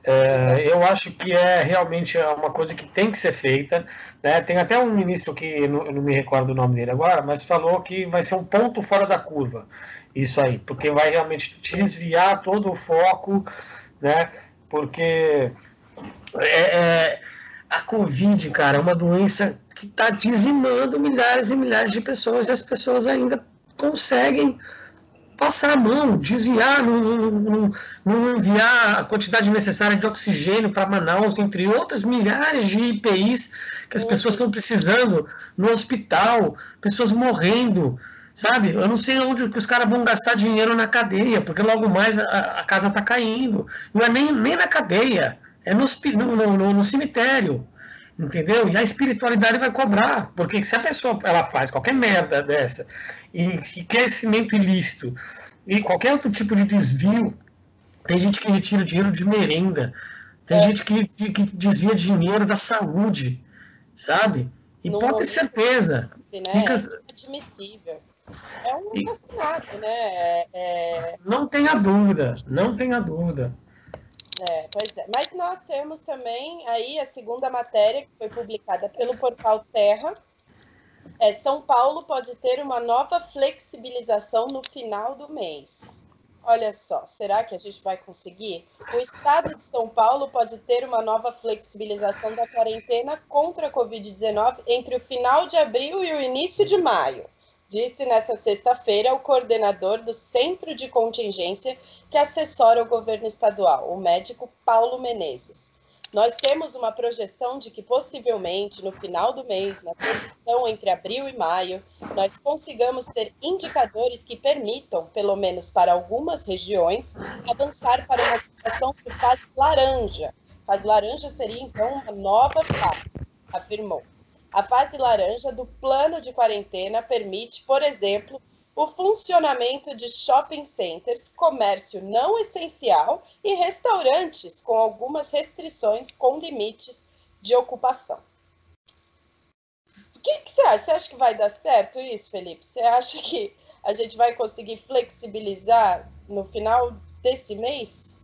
É, eu acho que é realmente uma coisa que tem que ser feita. Né? Tem até um ministro que não, eu não me recordo o nome dele agora, mas falou que vai ser um ponto fora da curva isso aí, porque vai realmente desviar todo o foco, né? Porque é, é, a Covid, cara, é uma doença que está dizimando milhares e milhares de pessoas e as pessoas ainda conseguem passar a mão, desviar, não, não, não enviar a quantidade necessária de oxigênio para Manaus, entre outras milhares de IPIs que as pessoas estão precisando no hospital, pessoas morrendo, sabe? Eu não sei onde que os caras vão gastar dinheiro na cadeia, porque logo mais a, a casa está caindo. Não é nem, nem na cadeia, é no, no, no, no cemitério entendeu? E a espiritualidade vai cobrar, porque se a pessoa ela faz qualquer merda dessa e enriquecimento ilícito e qualquer outro tipo de desvio, tem gente que retira dinheiro de merenda, tem é. gente que, que, desvia dinheiro da saúde, sabe? E pode ter certeza. Né? Fica... É admissível. É um assassinato, né? É, é... Não tenha dúvida, não tenha dúvida. É, pois é. Mas nós temos também aí a segunda matéria que foi publicada pelo portal Terra. É, São Paulo pode ter uma nova flexibilização no final do mês. Olha só, será que a gente vai conseguir? O estado de São Paulo pode ter uma nova flexibilização da quarentena contra a Covid-19 entre o final de abril e o início de maio. Disse nessa sexta-feira o coordenador do Centro de Contingência que assessora o governo estadual, o médico Paulo Menezes. Nós temos uma projeção de que possivelmente no final do mês, na transição entre abril e maio, nós consigamos ter indicadores que permitam, pelo menos para algumas regiões, avançar para uma situação de fase laranja. Fase laranja seria então uma nova fase, afirmou. A fase laranja do plano de quarentena permite, por exemplo, o funcionamento de shopping centers, comércio não essencial e restaurantes com algumas restrições com limites de ocupação. O que, que, você acha? Você acha que vai dar certo isso, Felipe? Você acha que a gente vai conseguir flexibilizar no final desse mês?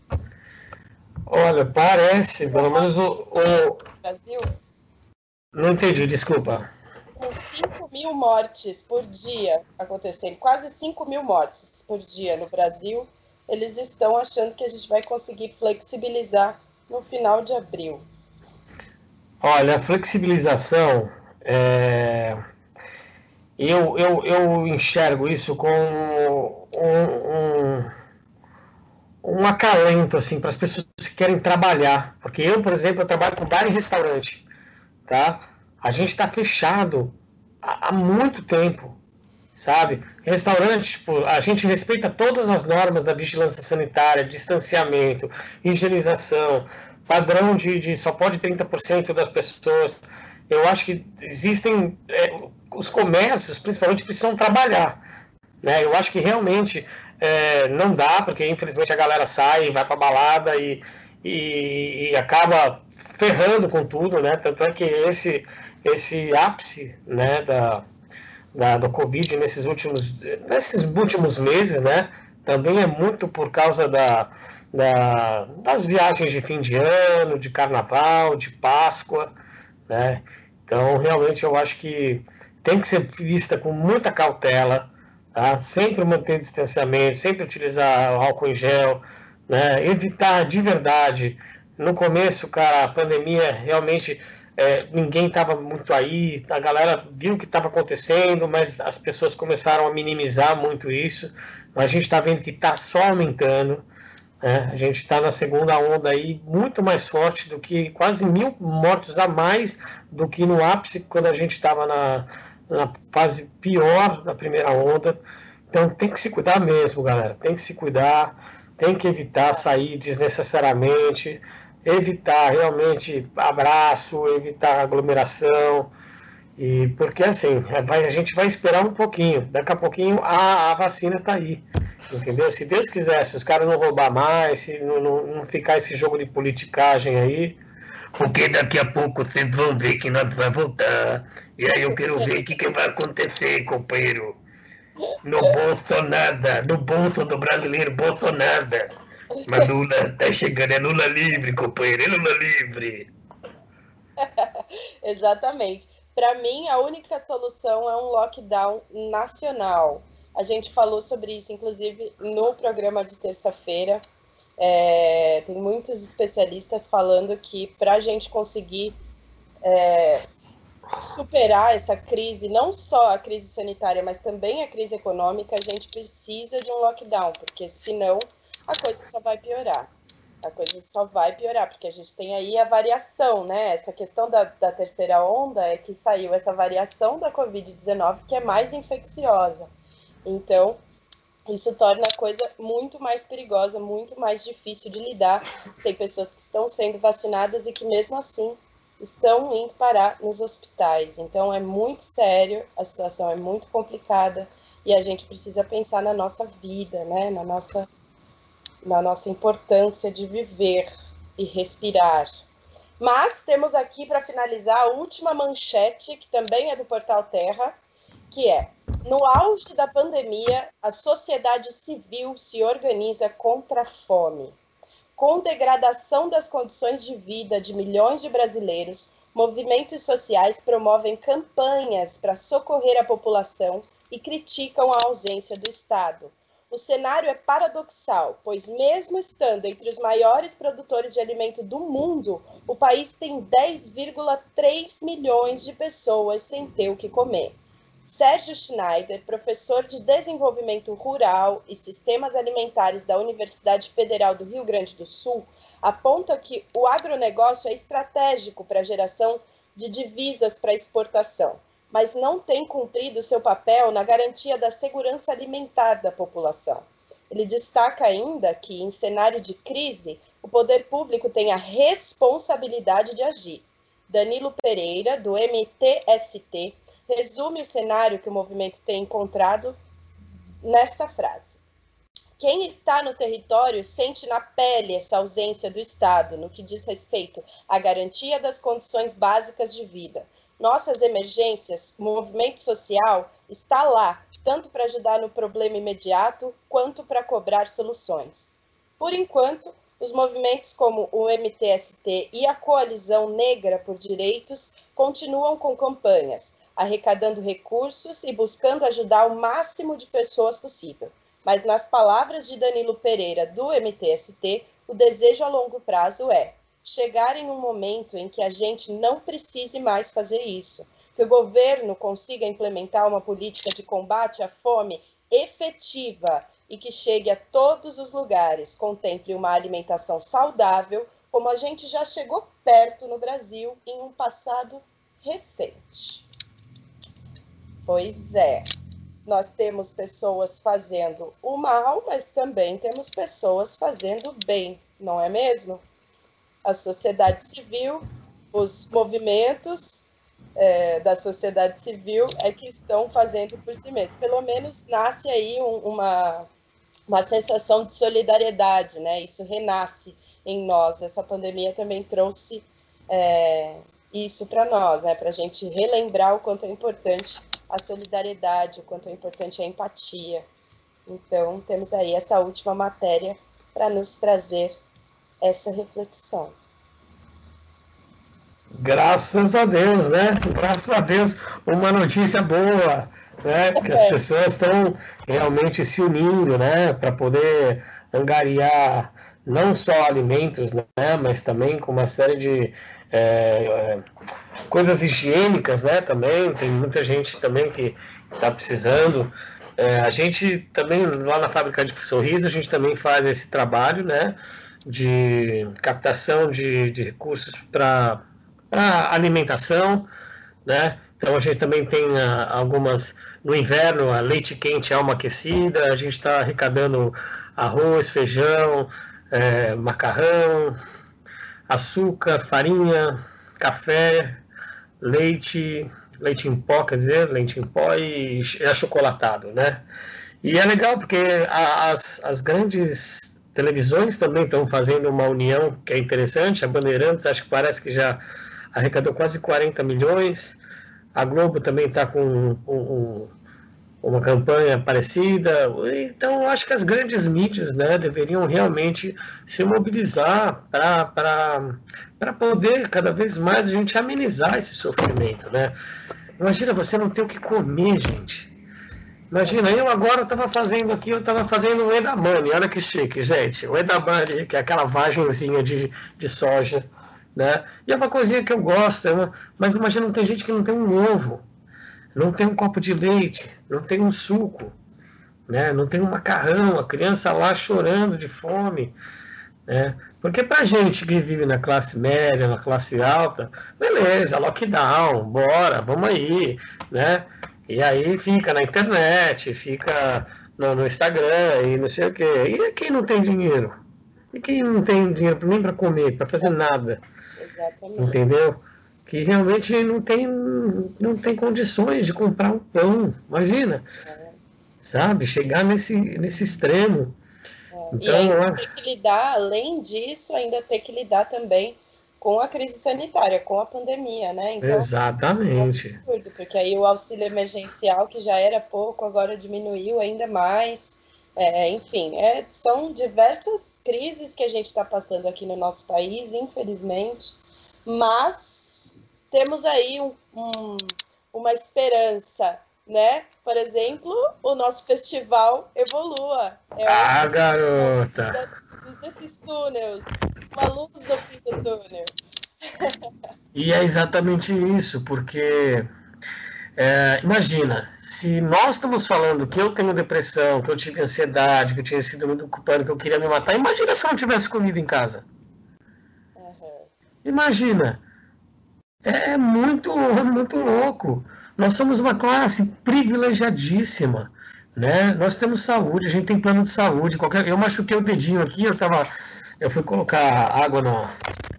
Olha, parece, pelo menos o, o... Brasil. Não entendi, desculpa com 5 mil mortes por dia acontecendo, quase 5 mil mortes por dia no Brasil, eles estão achando que a gente vai conseguir flexibilizar no final de abril. Olha, a flexibilização, é... eu, eu, eu enxergo isso com um, um, um acalento assim, para as pessoas que querem trabalhar. Porque eu, por exemplo, eu trabalho com bar e restaurante. Tá? A gente está fechado há, há, muito tempo, sabe? Restaurante, tipo, a gente respeita todas as normas da vigilância sanitária, distanciamento, higienização, padrão de, de só pode 30% das pessoas. Eu acho que existem é, os comércios, principalmente, precisam trabalhar. Né? Eu acho que realmente é, não dá, porque infelizmente a galera sai, vai para balada e, e, e, acaba ferrando com tudo, né? Tanto é que esse esse ápice né, da, da, da Covid nesses últimos, nesses últimos meses, né, também é muito por causa da, da, das viagens de fim de ano, de carnaval, de Páscoa, né? Então, realmente, eu acho que tem que ser vista com muita cautela, tá? sempre manter distanciamento, sempre utilizar álcool em gel, né? evitar de verdade. No começo, cara, a pandemia realmente é, ninguém estava muito aí, a galera viu o que estava acontecendo, mas as pessoas começaram a minimizar muito isso. Mas a gente está vendo que está só aumentando. Né? A gente está na segunda onda aí muito mais forte do que quase mil mortos a mais do que no ápice quando a gente estava na, na fase pior da primeira onda. Então tem que se cuidar mesmo, galera. Tem que se cuidar, tem que evitar sair desnecessariamente evitar realmente abraço, evitar aglomeração, e porque assim, vai, a gente vai esperar um pouquinho, daqui a pouquinho a, a vacina está aí, entendeu? Se Deus quiser, se os caras não roubar mais, se não, não, não ficar esse jogo de politicagem aí, porque daqui a pouco vocês vão ver que nós vamos voltar, e aí eu quero ver o que, que vai acontecer, companheiro. No bolso nada, no bolso do brasileiro, bolso nada. Mas Lula tá chegando, é Lula livre, companheiro, é Lula livre. Exatamente. Para mim, a única solução é um lockdown nacional. A gente falou sobre isso, inclusive, no programa de terça-feira. É, tem muitos especialistas falando que para a gente conseguir é, superar essa crise, não só a crise sanitária, mas também a crise econômica, a gente precisa de um lockdown, porque senão a coisa só vai piorar. A coisa só vai piorar, porque a gente tem aí a variação, né? Essa questão da, da terceira onda é que saiu essa variação da Covid-19 que é mais infecciosa. Então, isso torna a coisa muito mais perigosa, muito mais difícil de lidar. Tem pessoas que estão sendo vacinadas e que, mesmo assim, estão indo parar nos hospitais. Então, é muito sério, a situação é muito complicada e a gente precisa pensar na nossa vida, né? Na nossa na nossa importância de viver e respirar. Mas temos aqui para finalizar a última manchete, que também é do Portal Terra, que é: No auge da pandemia, a sociedade civil se organiza contra a fome. Com degradação das condições de vida de milhões de brasileiros, movimentos sociais promovem campanhas para socorrer a população e criticam a ausência do Estado o cenário é paradoxal, pois, mesmo estando entre os maiores produtores de alimento do mundo, o país tem 10,3 milhões de pessoas sem ter o que comer. Sérgio Schneider, professor de Desenvolvimento Rural e Sistemas Alimentares da Universidade Federal do Rio Grande do Sul, aponta que o agronegócio é estratégico para a geração de divisas para exportação, mas não tem cumprido seu papel na garantia da segurança alimentar da população. Ele destaca ainda que, em cenário de crise, o poder público tem a responsabilidade de agir. Danilo Pereira, do MTST, resume o cenário que o movimento tem encontrado nesta frase. Quem está no território sente na pele essa ausência do Estado no que diz respeito à garantia das condições básicas de vida. Nossas emergências, o movimento social está lá, tanto para ajudar no problema imediato quanto para cobrar soluções. Por enquanto, os movimentos como o MTST e a Coalizão Negra por Direitos continuam com campanhas, arrecadando recursos e buscando ajudar o máximo de pessoas possível. Mas, nas palavras de Danilo Pereira, do MTST, o desejo a longo prazo é chegar em um momento em que a gente não precise mais fazer isso, que o governo consiga implementar uma política de combate à fome efetiva e que chegue a todos os lugares, contemple uma alimentação saudável, como a gente já chegou perto no Brasil em um passado recente. Pois é. Nós temos pessoas fazendo o mal, mas também temos pessoas fazendo o bem, não é mesmo? A sociedade civil, os movimentos é, da sociedade civil é que estão fazendo por si mesmos. Pelo menos nasce aí um, uma, uma sensação de solidariedade, né? Isso renasce em nós. Essa pandemia também trouxe é, isso para nós, né? Para a gente relembrar o quanto é importante a solidariedade, o quanto é importante a empatia. Então, temos aí essa última matéria para nos trazer essa reflexão. Graças a Deus, né? Graças a Deus, uma notícia boa, né? Que as é. pessoas estão realmente se unindo, né? Para poder angariar não só alimentos, né? Mas também com uma série de é, é, coisas higiênicas, né? Também tem muita gente também que está precisando. É, a gente também lá na fábrica de sorriso a gente também faz esse trabalho, né? De captação de, de recursos para alimentação, né? Então a gente também tem ah, algumas no inverno a leite quente, alma aquecida. A gente está arrecadando arroz, feijão, é, macarrão, açúcar, farinha, café, leite, leite em pó, quer dizer, leite em pó e achocolatado, né? E é legal porque as, as grandes televisões também estão fazendo uma união que é interessante. A Bandeirantes, acho que parece que já arrecadou quase 40 milhões. A Globo também está com um, um, uma campanha parecida. Então, acho que as grandes mídias né, deveriam realmente se mobilizar para poder cada vez mais a gente amenizar esse sofrimento. Né? Imagina você não ter o que comer, gente. Imagina, eu agora estava fazendo aqui, eu estava fazendo o edamame, olha que chique, gente. O edamame, que é aquela vagenzinha de, de soja, né? E é uma coisinha que eu gosto, é mas imagina, tem gente que não tem um ovo não tem um copo de leite, não tem um suco, né? não tem um macarrão, a criança lá chorando de fome. Né? Porque para gente que vive na classe média, na classe alta, beleza, lockdown, bora, vamos aí, né? E aí fica na internet, fica no, no Instagram e não sei o quê. E quem não tem dinheiro? E quem não tem dinheiro nem para comer, para fazer nada? Exatamente. Entendeu? Que realmente não tem, não tem condições de comprar um pão, imagina, é. sabe? Chegar nesse, nesse extremo. É. Então, e ainda tem que lidar, além disso, ainda tem que lidar também com a crise sanitária, com a pandemia, né? Então, Exatamente. É um absurdo, porque aí o auxílio emergencial, que já era pouco, agora diminuiu ainda mais. É, enfim, é, são diversas crises que a gente está passando aqui no nosso país, infelizmente, mas temos aí um, um, uma esperança, né? Por exemplo, o nosso festival Evolua. É ah, garota! desses túneis, uma luz no fim do túnel. E é exatamente isso, porque É, imagina, se nós estamos falando que eu tenho depressão, que eu tive ansiedade, que eu tinha sido muito ocupado, que eu queria me matar, imagina se eu não tivesse comida em casa. Uhum. Imagina. É, muito, muito louco. Nós somos uma classe privilegiadíssima. Né? Nós temos saúde, a gente tem plano de saúde. Qualquer... Eu machuquei o dedinho aqui, eu tava. Eu fui colocar água no,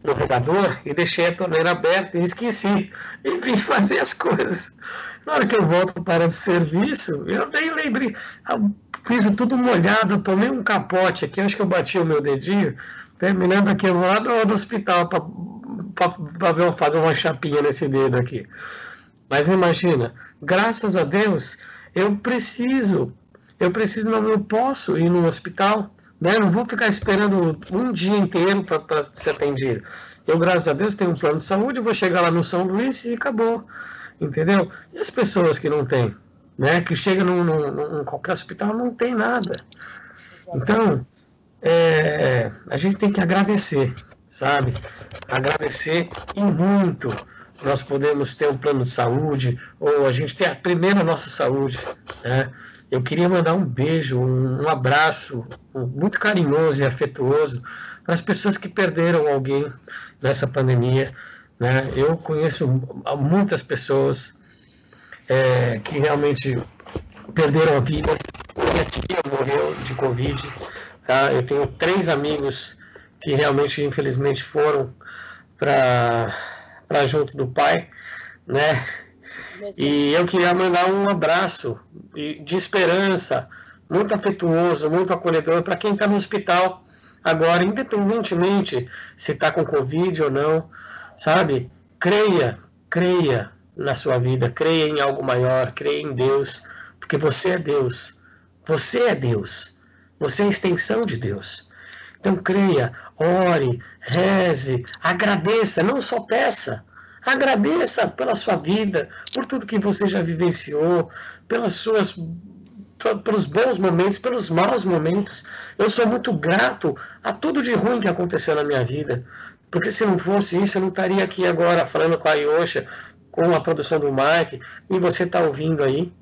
no regador e deixei a torneira aberta e esqueci. E vim fazer as coisas. Na hora que eu volto para o serviço, eu nem lembrei. Fiz tudo molhado, tomei um capote aqui, acho que eu bati o meu dedinho. Terminando aqui, eu vou lá no, no hospital para fazer uma chapinha nesse dedo aqui. Mas imagina, graças a Deus, eu preciso, eu preciso, não eu posso ir no hospital, né? Não vou ficar esperando um dia inteiro para ser atendido. Eu, graças a Deus, tenho um plano de saúde, vou chegar lá no São Luís e acabou, entendeu? E as pessoas que não têm, né? Que chegam num qualquer hospital não tem nada. Então, é, a gente tem que agradecer, sabe? Agradecer e muito nós podemos ter um plano de saúde, ou a gente ter a nossa saúde. Né? Eu queria mandar um beijo, um, abraço muito carinhoso e afetuoso para as pessoas que perderam alguém nessa pandemia. Né? Eu conheço muitas pessoas é, que realmente perderam a vida. Minha tia morreu de Covid. Tá? Eu tenho três amigos que realmente, infelizmente, foram para junto do pai, né? E eu queria mandar um abraço de esperança, muito afetuoso, muito acolhedor para quem está no hospital agora, independentemente se está com Covid ou não, sabe? Creia, creia na sua vida, creia em algo maior, creia em Deus, porque você é Deus. Você é Deus. Você é a extensão de Deus. Então creia, ore, reze, agradeça, não só peça. Agradeça pela sua vida, por tudo que você já vivenciou, pelas suas pelos bons momentos, pelos maus momentos. Eu sou muito grato a tudo de ruim que aconteceu na minha vida. Porque se não fosse isso, eu não estaria aqui agora falando com a Yosha, com a produção do Mike, e você está ouvindo aí,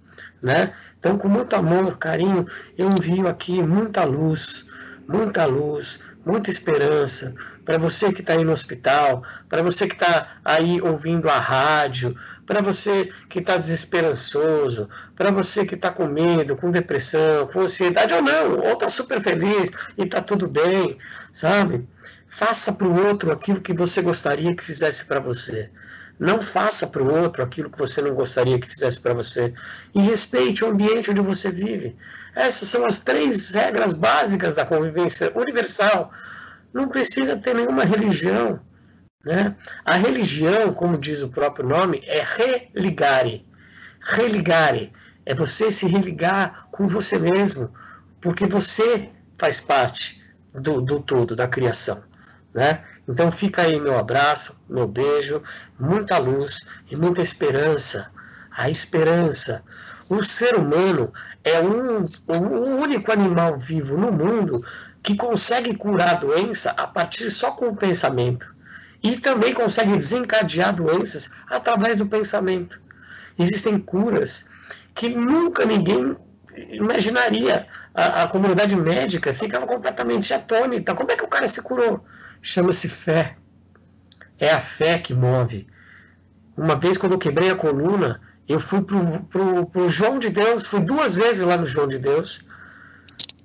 né? Então, com muito amor, carinho, eu envio aqui muita luz, muita luz, muita esperança para você que está aí no hospital, para você que está aí ouvindo a rádio, para você que está desesperançoso, para você que está com medo, com depressão, com ansiedade ou não, ou está super feliz e está tudo bem, sabe? Faça para o outro aquilo que você gostaria que fizesse para você. Não faça para o outro aquilo que você não gostaria que fizesse para você. E respeite o ambiente onde você vive. Essas são as três regras básicas da convivência universal. Não precisa ter nenhuma religião. Né? A religião, como diz o próprio nome, é religare. Religare é você se religar com você mesmo, porque você faz parte do, do todo, da criação. Né? Então fica aí meu abraço, meu beijo, muita luz e muita esperança. A esperança. O ser humano é um, o único animal vivo no mundo que consegue curar a doença a partir só com o pensamento. E também consegue desencadear doenças através do pensamento. Existem curas que nunca ninguém imaginaria. A, a comunidade médica ficava completamente atônita. Como é que o cara se curou? chama-se fé. É a fé que move. Uma vez, quando eu quebrei a coluna, eu fui pro, pro, pro João de Deus, fui duas vezes lá no João de Deus,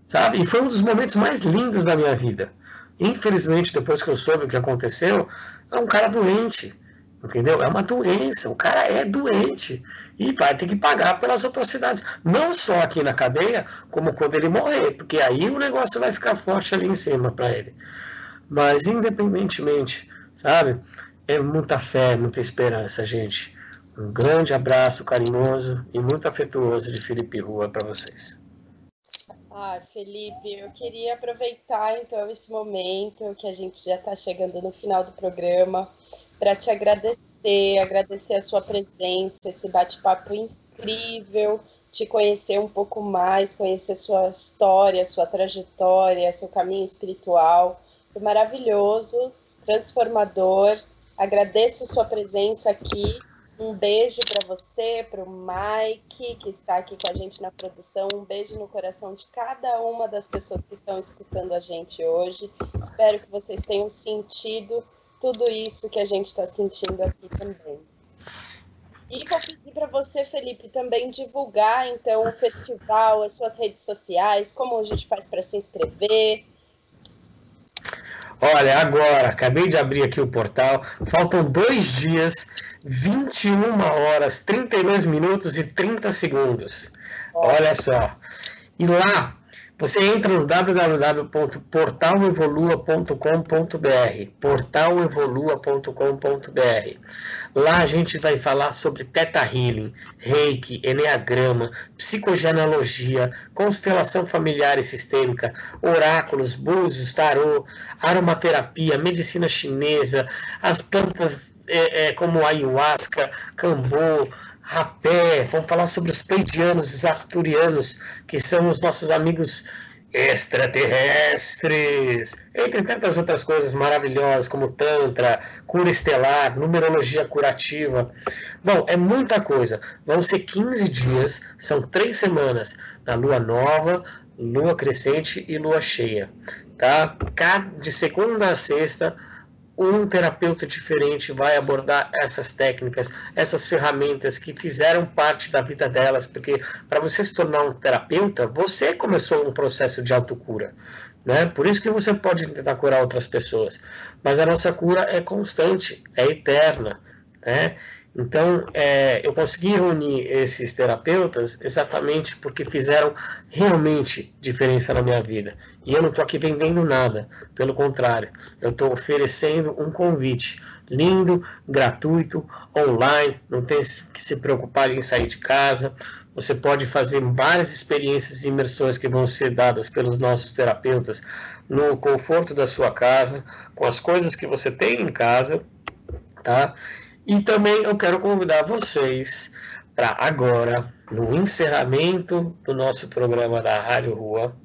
sabe? E foi um dos momentos mais lindos da minha vida. Infelizmente, depois que eu soube o que aconteceu, é um cara doente, entendeu? É uma doença, o cara é doente e vai ter que pagar pelas atrocidades. Não só aqui na cadeia, como quando ele morrer, porque aí o negócio vai ficar forte ali em cima para ele. Mas independentemente, sabe? É muita fé, muita esperança, gente. Um grande abraço carinhoso e muito afetuoso de Felipe Rua para vocês. Ah, Felipe, eu queria aproveitar então esse momento que a gente já está chegando no final do programa para te agradecer, agradecer a sua presença, esse bate-papo incrível, te conhecer um pouco mais, conhecer sua história, sua trajetória, seu caminho espiritual. Foi maravilhoso, transformador. Agradeço sua presença aqui Um beijo para você, para o Mike, que está aqui com a gente na produção. Um beijo no coração de cada uma das pessoas que estão escutando a gente hoje. Espero que vocês tenham sentido tudo isso que a gente está sentindo aqui também. E vou pedir para você, Felipe, também divulgar então o festival, as suas redes sociais, como a gente faz para se inscrever. Olha, agora, acabei de abrir aqui o portal, faltam dois dias, 21 horas, 32 minutos e 30 segundos. Olha só. E lá você entra no www.portalevolua.com.br, portalevolua.com.br. Lá a gente vai falar sobre Teta Healing, Reiki, Enneagrama, psicogenealogia, constelação familiar e sistêmica, oráculos, búzios, tarô, aromaterapia, medicina chinesa, as plantas é, é, como ayahuasca, cambô, rapé, vamos falar sobre os pleidianos, os arturianos, que são os nossos amigos extraterrestres, entre tantas outras coisas maravilhosas, como Tantra, cura estelar, numerologia curativa. Bom, é muita coisa. Vão ser 15 dias, são três semanas, na lua nova, lua crescente e lua cheia. Tá? De segunda a sexta, um terapeuta diferente vai abordar essas técnicas, essas ferramentas que fizeram parte da vida delas, porque para você se tornar um terapeuta, você começou um processo de autocura. Né? Por isso que você pode tentar curar outras pessoas. Mas a nossa cura é constante, é eterna. Né? Então, é, eu consegui reunir esses terapeutas exatamente porque fizeram realmente diferença na minha vida. E eu não estou aqui vendendo nada, pelo contrário, eu estou oferecendo um convite lindo, gratuito, online, não tem que se preocupar em sair de casa. Você pode fazer várias experiências e imersões que vão ser dadas pelos nossos terapeutas no conforto da sua casa, com as coisas que você tem em casa, tá? E também eu quero convidar vocês para agora, no encerramento do nosso programa da Rádio Rua,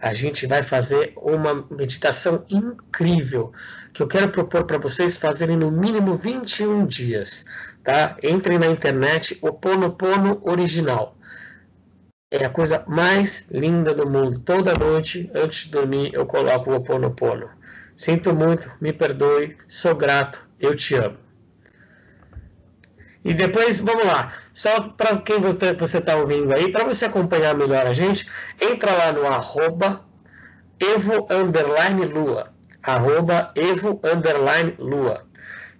a gente vai fazer uma meditação incrível que eu quero propor para vocês fazerem no mínimo 21 dias, tá? Entrem na internet, o Pono original. É a coisa mais linda do mundo. Toda noite, antes de dormir, eu coloco o Pono. Sinto muito, me perdoe, sou grato, eu te amo. E depois, vamos lá, só para quem você está ouvindo aí, para você acompanhar melhor a gente, entra lá no arroba evo underline lua, arroba evo lua,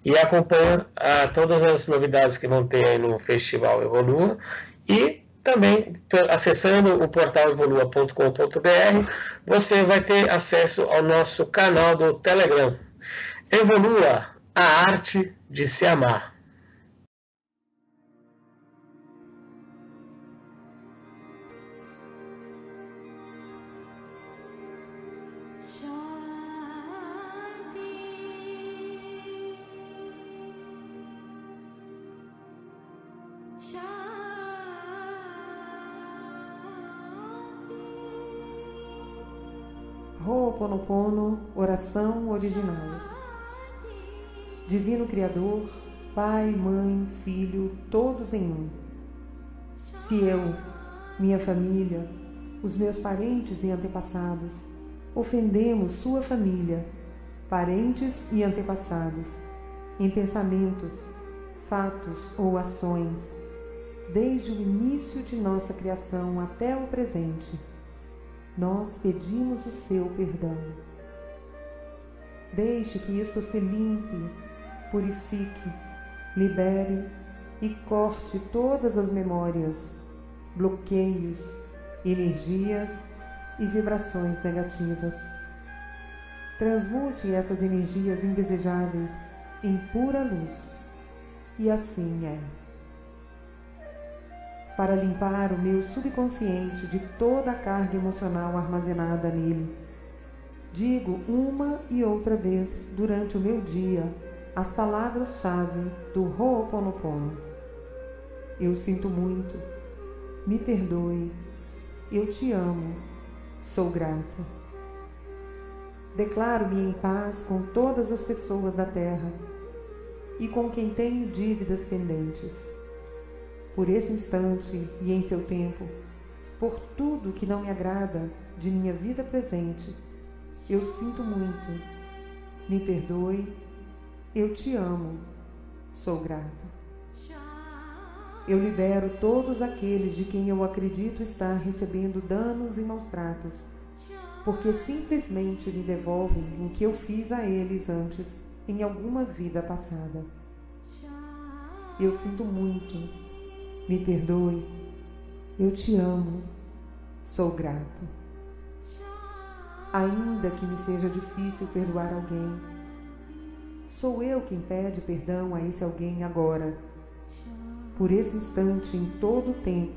e acompanha ah, todas as novidades que vão ter aí no Festival Evolua, e também acessando o portal evolua.com.br, você vai ter acesso ao nosso canal do Telegram. Evolua, a arte de se amar. Ho'oponopono, oração original. Divino Criador, Pai, Mãe, Filho, todos em um. Se eu, minha família, os meus parentes e antepassados, ofendemos sua família, parentes e antepassados, em pensamentos, fatos ou ações, desde o início de nossa criação até o presente, nós pedimos o seu perdão. Deixe que isto se limpe, purifique, libere e corte todas as memórias, bloqueios, energias e vibrações negativas. Transmute essas energias indesejáveis em pura luz. E assim é para limpar o meu subconsciente de toda a carga emocional armazenada nele. Digo uma e outra vez durante o meu dia as palavras-chave do Ho'oponopono. Eu sinto muito, me perdoe, eu te amo, sou grata. Declaro-me em paz com todas as pessoas da terra. e com quem tenho dívidas pendentes. Por esse instante e em seu tempo, por tudo que não me agrada de minha vida presente, eu sinto muito. Me perdoe, eu te amo, sou grato. Eu libero todos aqueles de quem eu acredito estar recebendo danos e maus tratos, porque simplesmente me devolvem o que eu fiz a eles antes em alguma vida passada. Eu sinto muito, me perdoe, eu te amo, sou grato. Ainda que me seja difícil perdoar alguém, sou eu quem pede perdão a esse alguém agora por esse instante, em todo o tempo,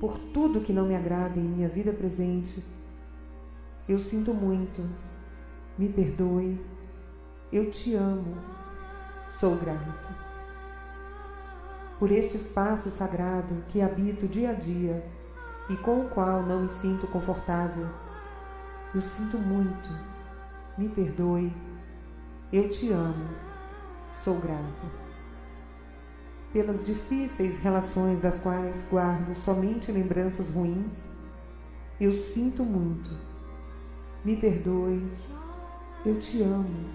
por tudo que não me agrada em minha vida presente. Eu sinto muito, me perdoe, eu te amo, sou grato. Por este espaço sagrado que habito dia a dia e com o qual não me sinto confortável, eu sinto muito, me perdoe, eu te amo, sou grato. Pelas difíceis relações das quais guardo somente lembranças ruins, eu sinto muito. Me perdoe, eu te amo,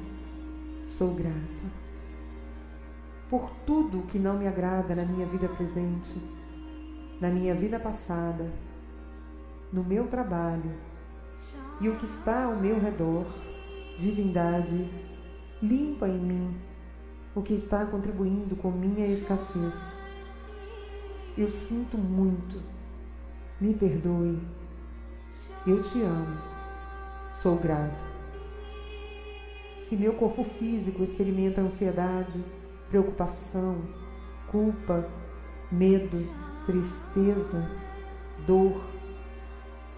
sou grato. Por tudo que não me agrada na minha vida presente, na minha vida passada, no meu trabalho e o que está ao meu redor, divindade, limpa em mim o que está contribuindo com minha escassez. Eu sinto muito. Me perdoe. Eu te amo. Sou grato. Se meu corpo físico experimenta ansiedade, preocupação, culpa, medo, tristeza, dor,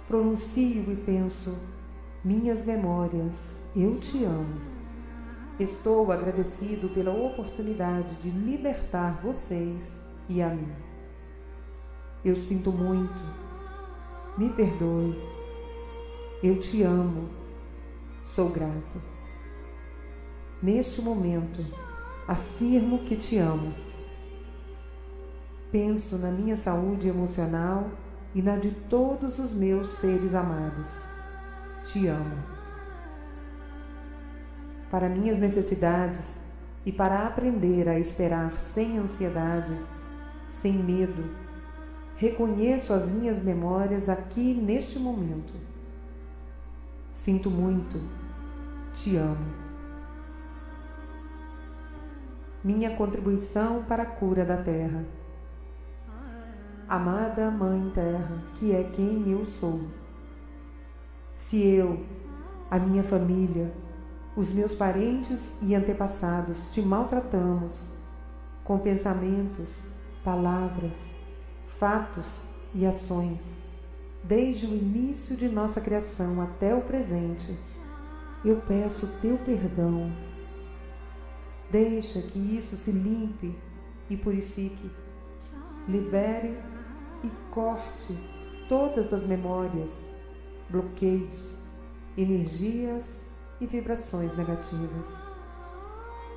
pronuncio e penso: minhas memórias, eu te amo Estou agradecido pela oportunidade de libertar vocês e a mim. Eu sinto muito. Me perdoe. Eu te amo. Sou grato. Neste momento, afirmo que te amo. Penso na minha saúde emocional e na de todos os meus seres amados. Te amo para minhas necessidades e para aprender a esperar sem ansiedade, sem medo. Reconheço as minhas memórias aqui neste momento. Sinto muito, te amo. Minha contribuição para a cura da terra. Amada Mãe Terra, que é quem eu sou. Se eu, a minha família, os meus parentes e antepassados te maltratamos com pensamentos, palavras, fatos e ações, desde o início de nossa criação até o presente. Eu peço teu perdão. Deixa que isso se limpe e purifique. Libere e corte todas as memórias, bloqueios, energias e vibrações negativas.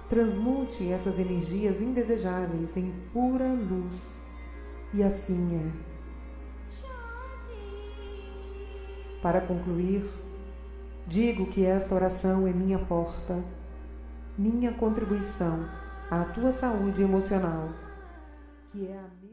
Transmute essas energias indesejáveis em pura luz, e assim é. Para concluir, digo que esta oração é minha porta, minha contribuição à tua saúde emocional, que é a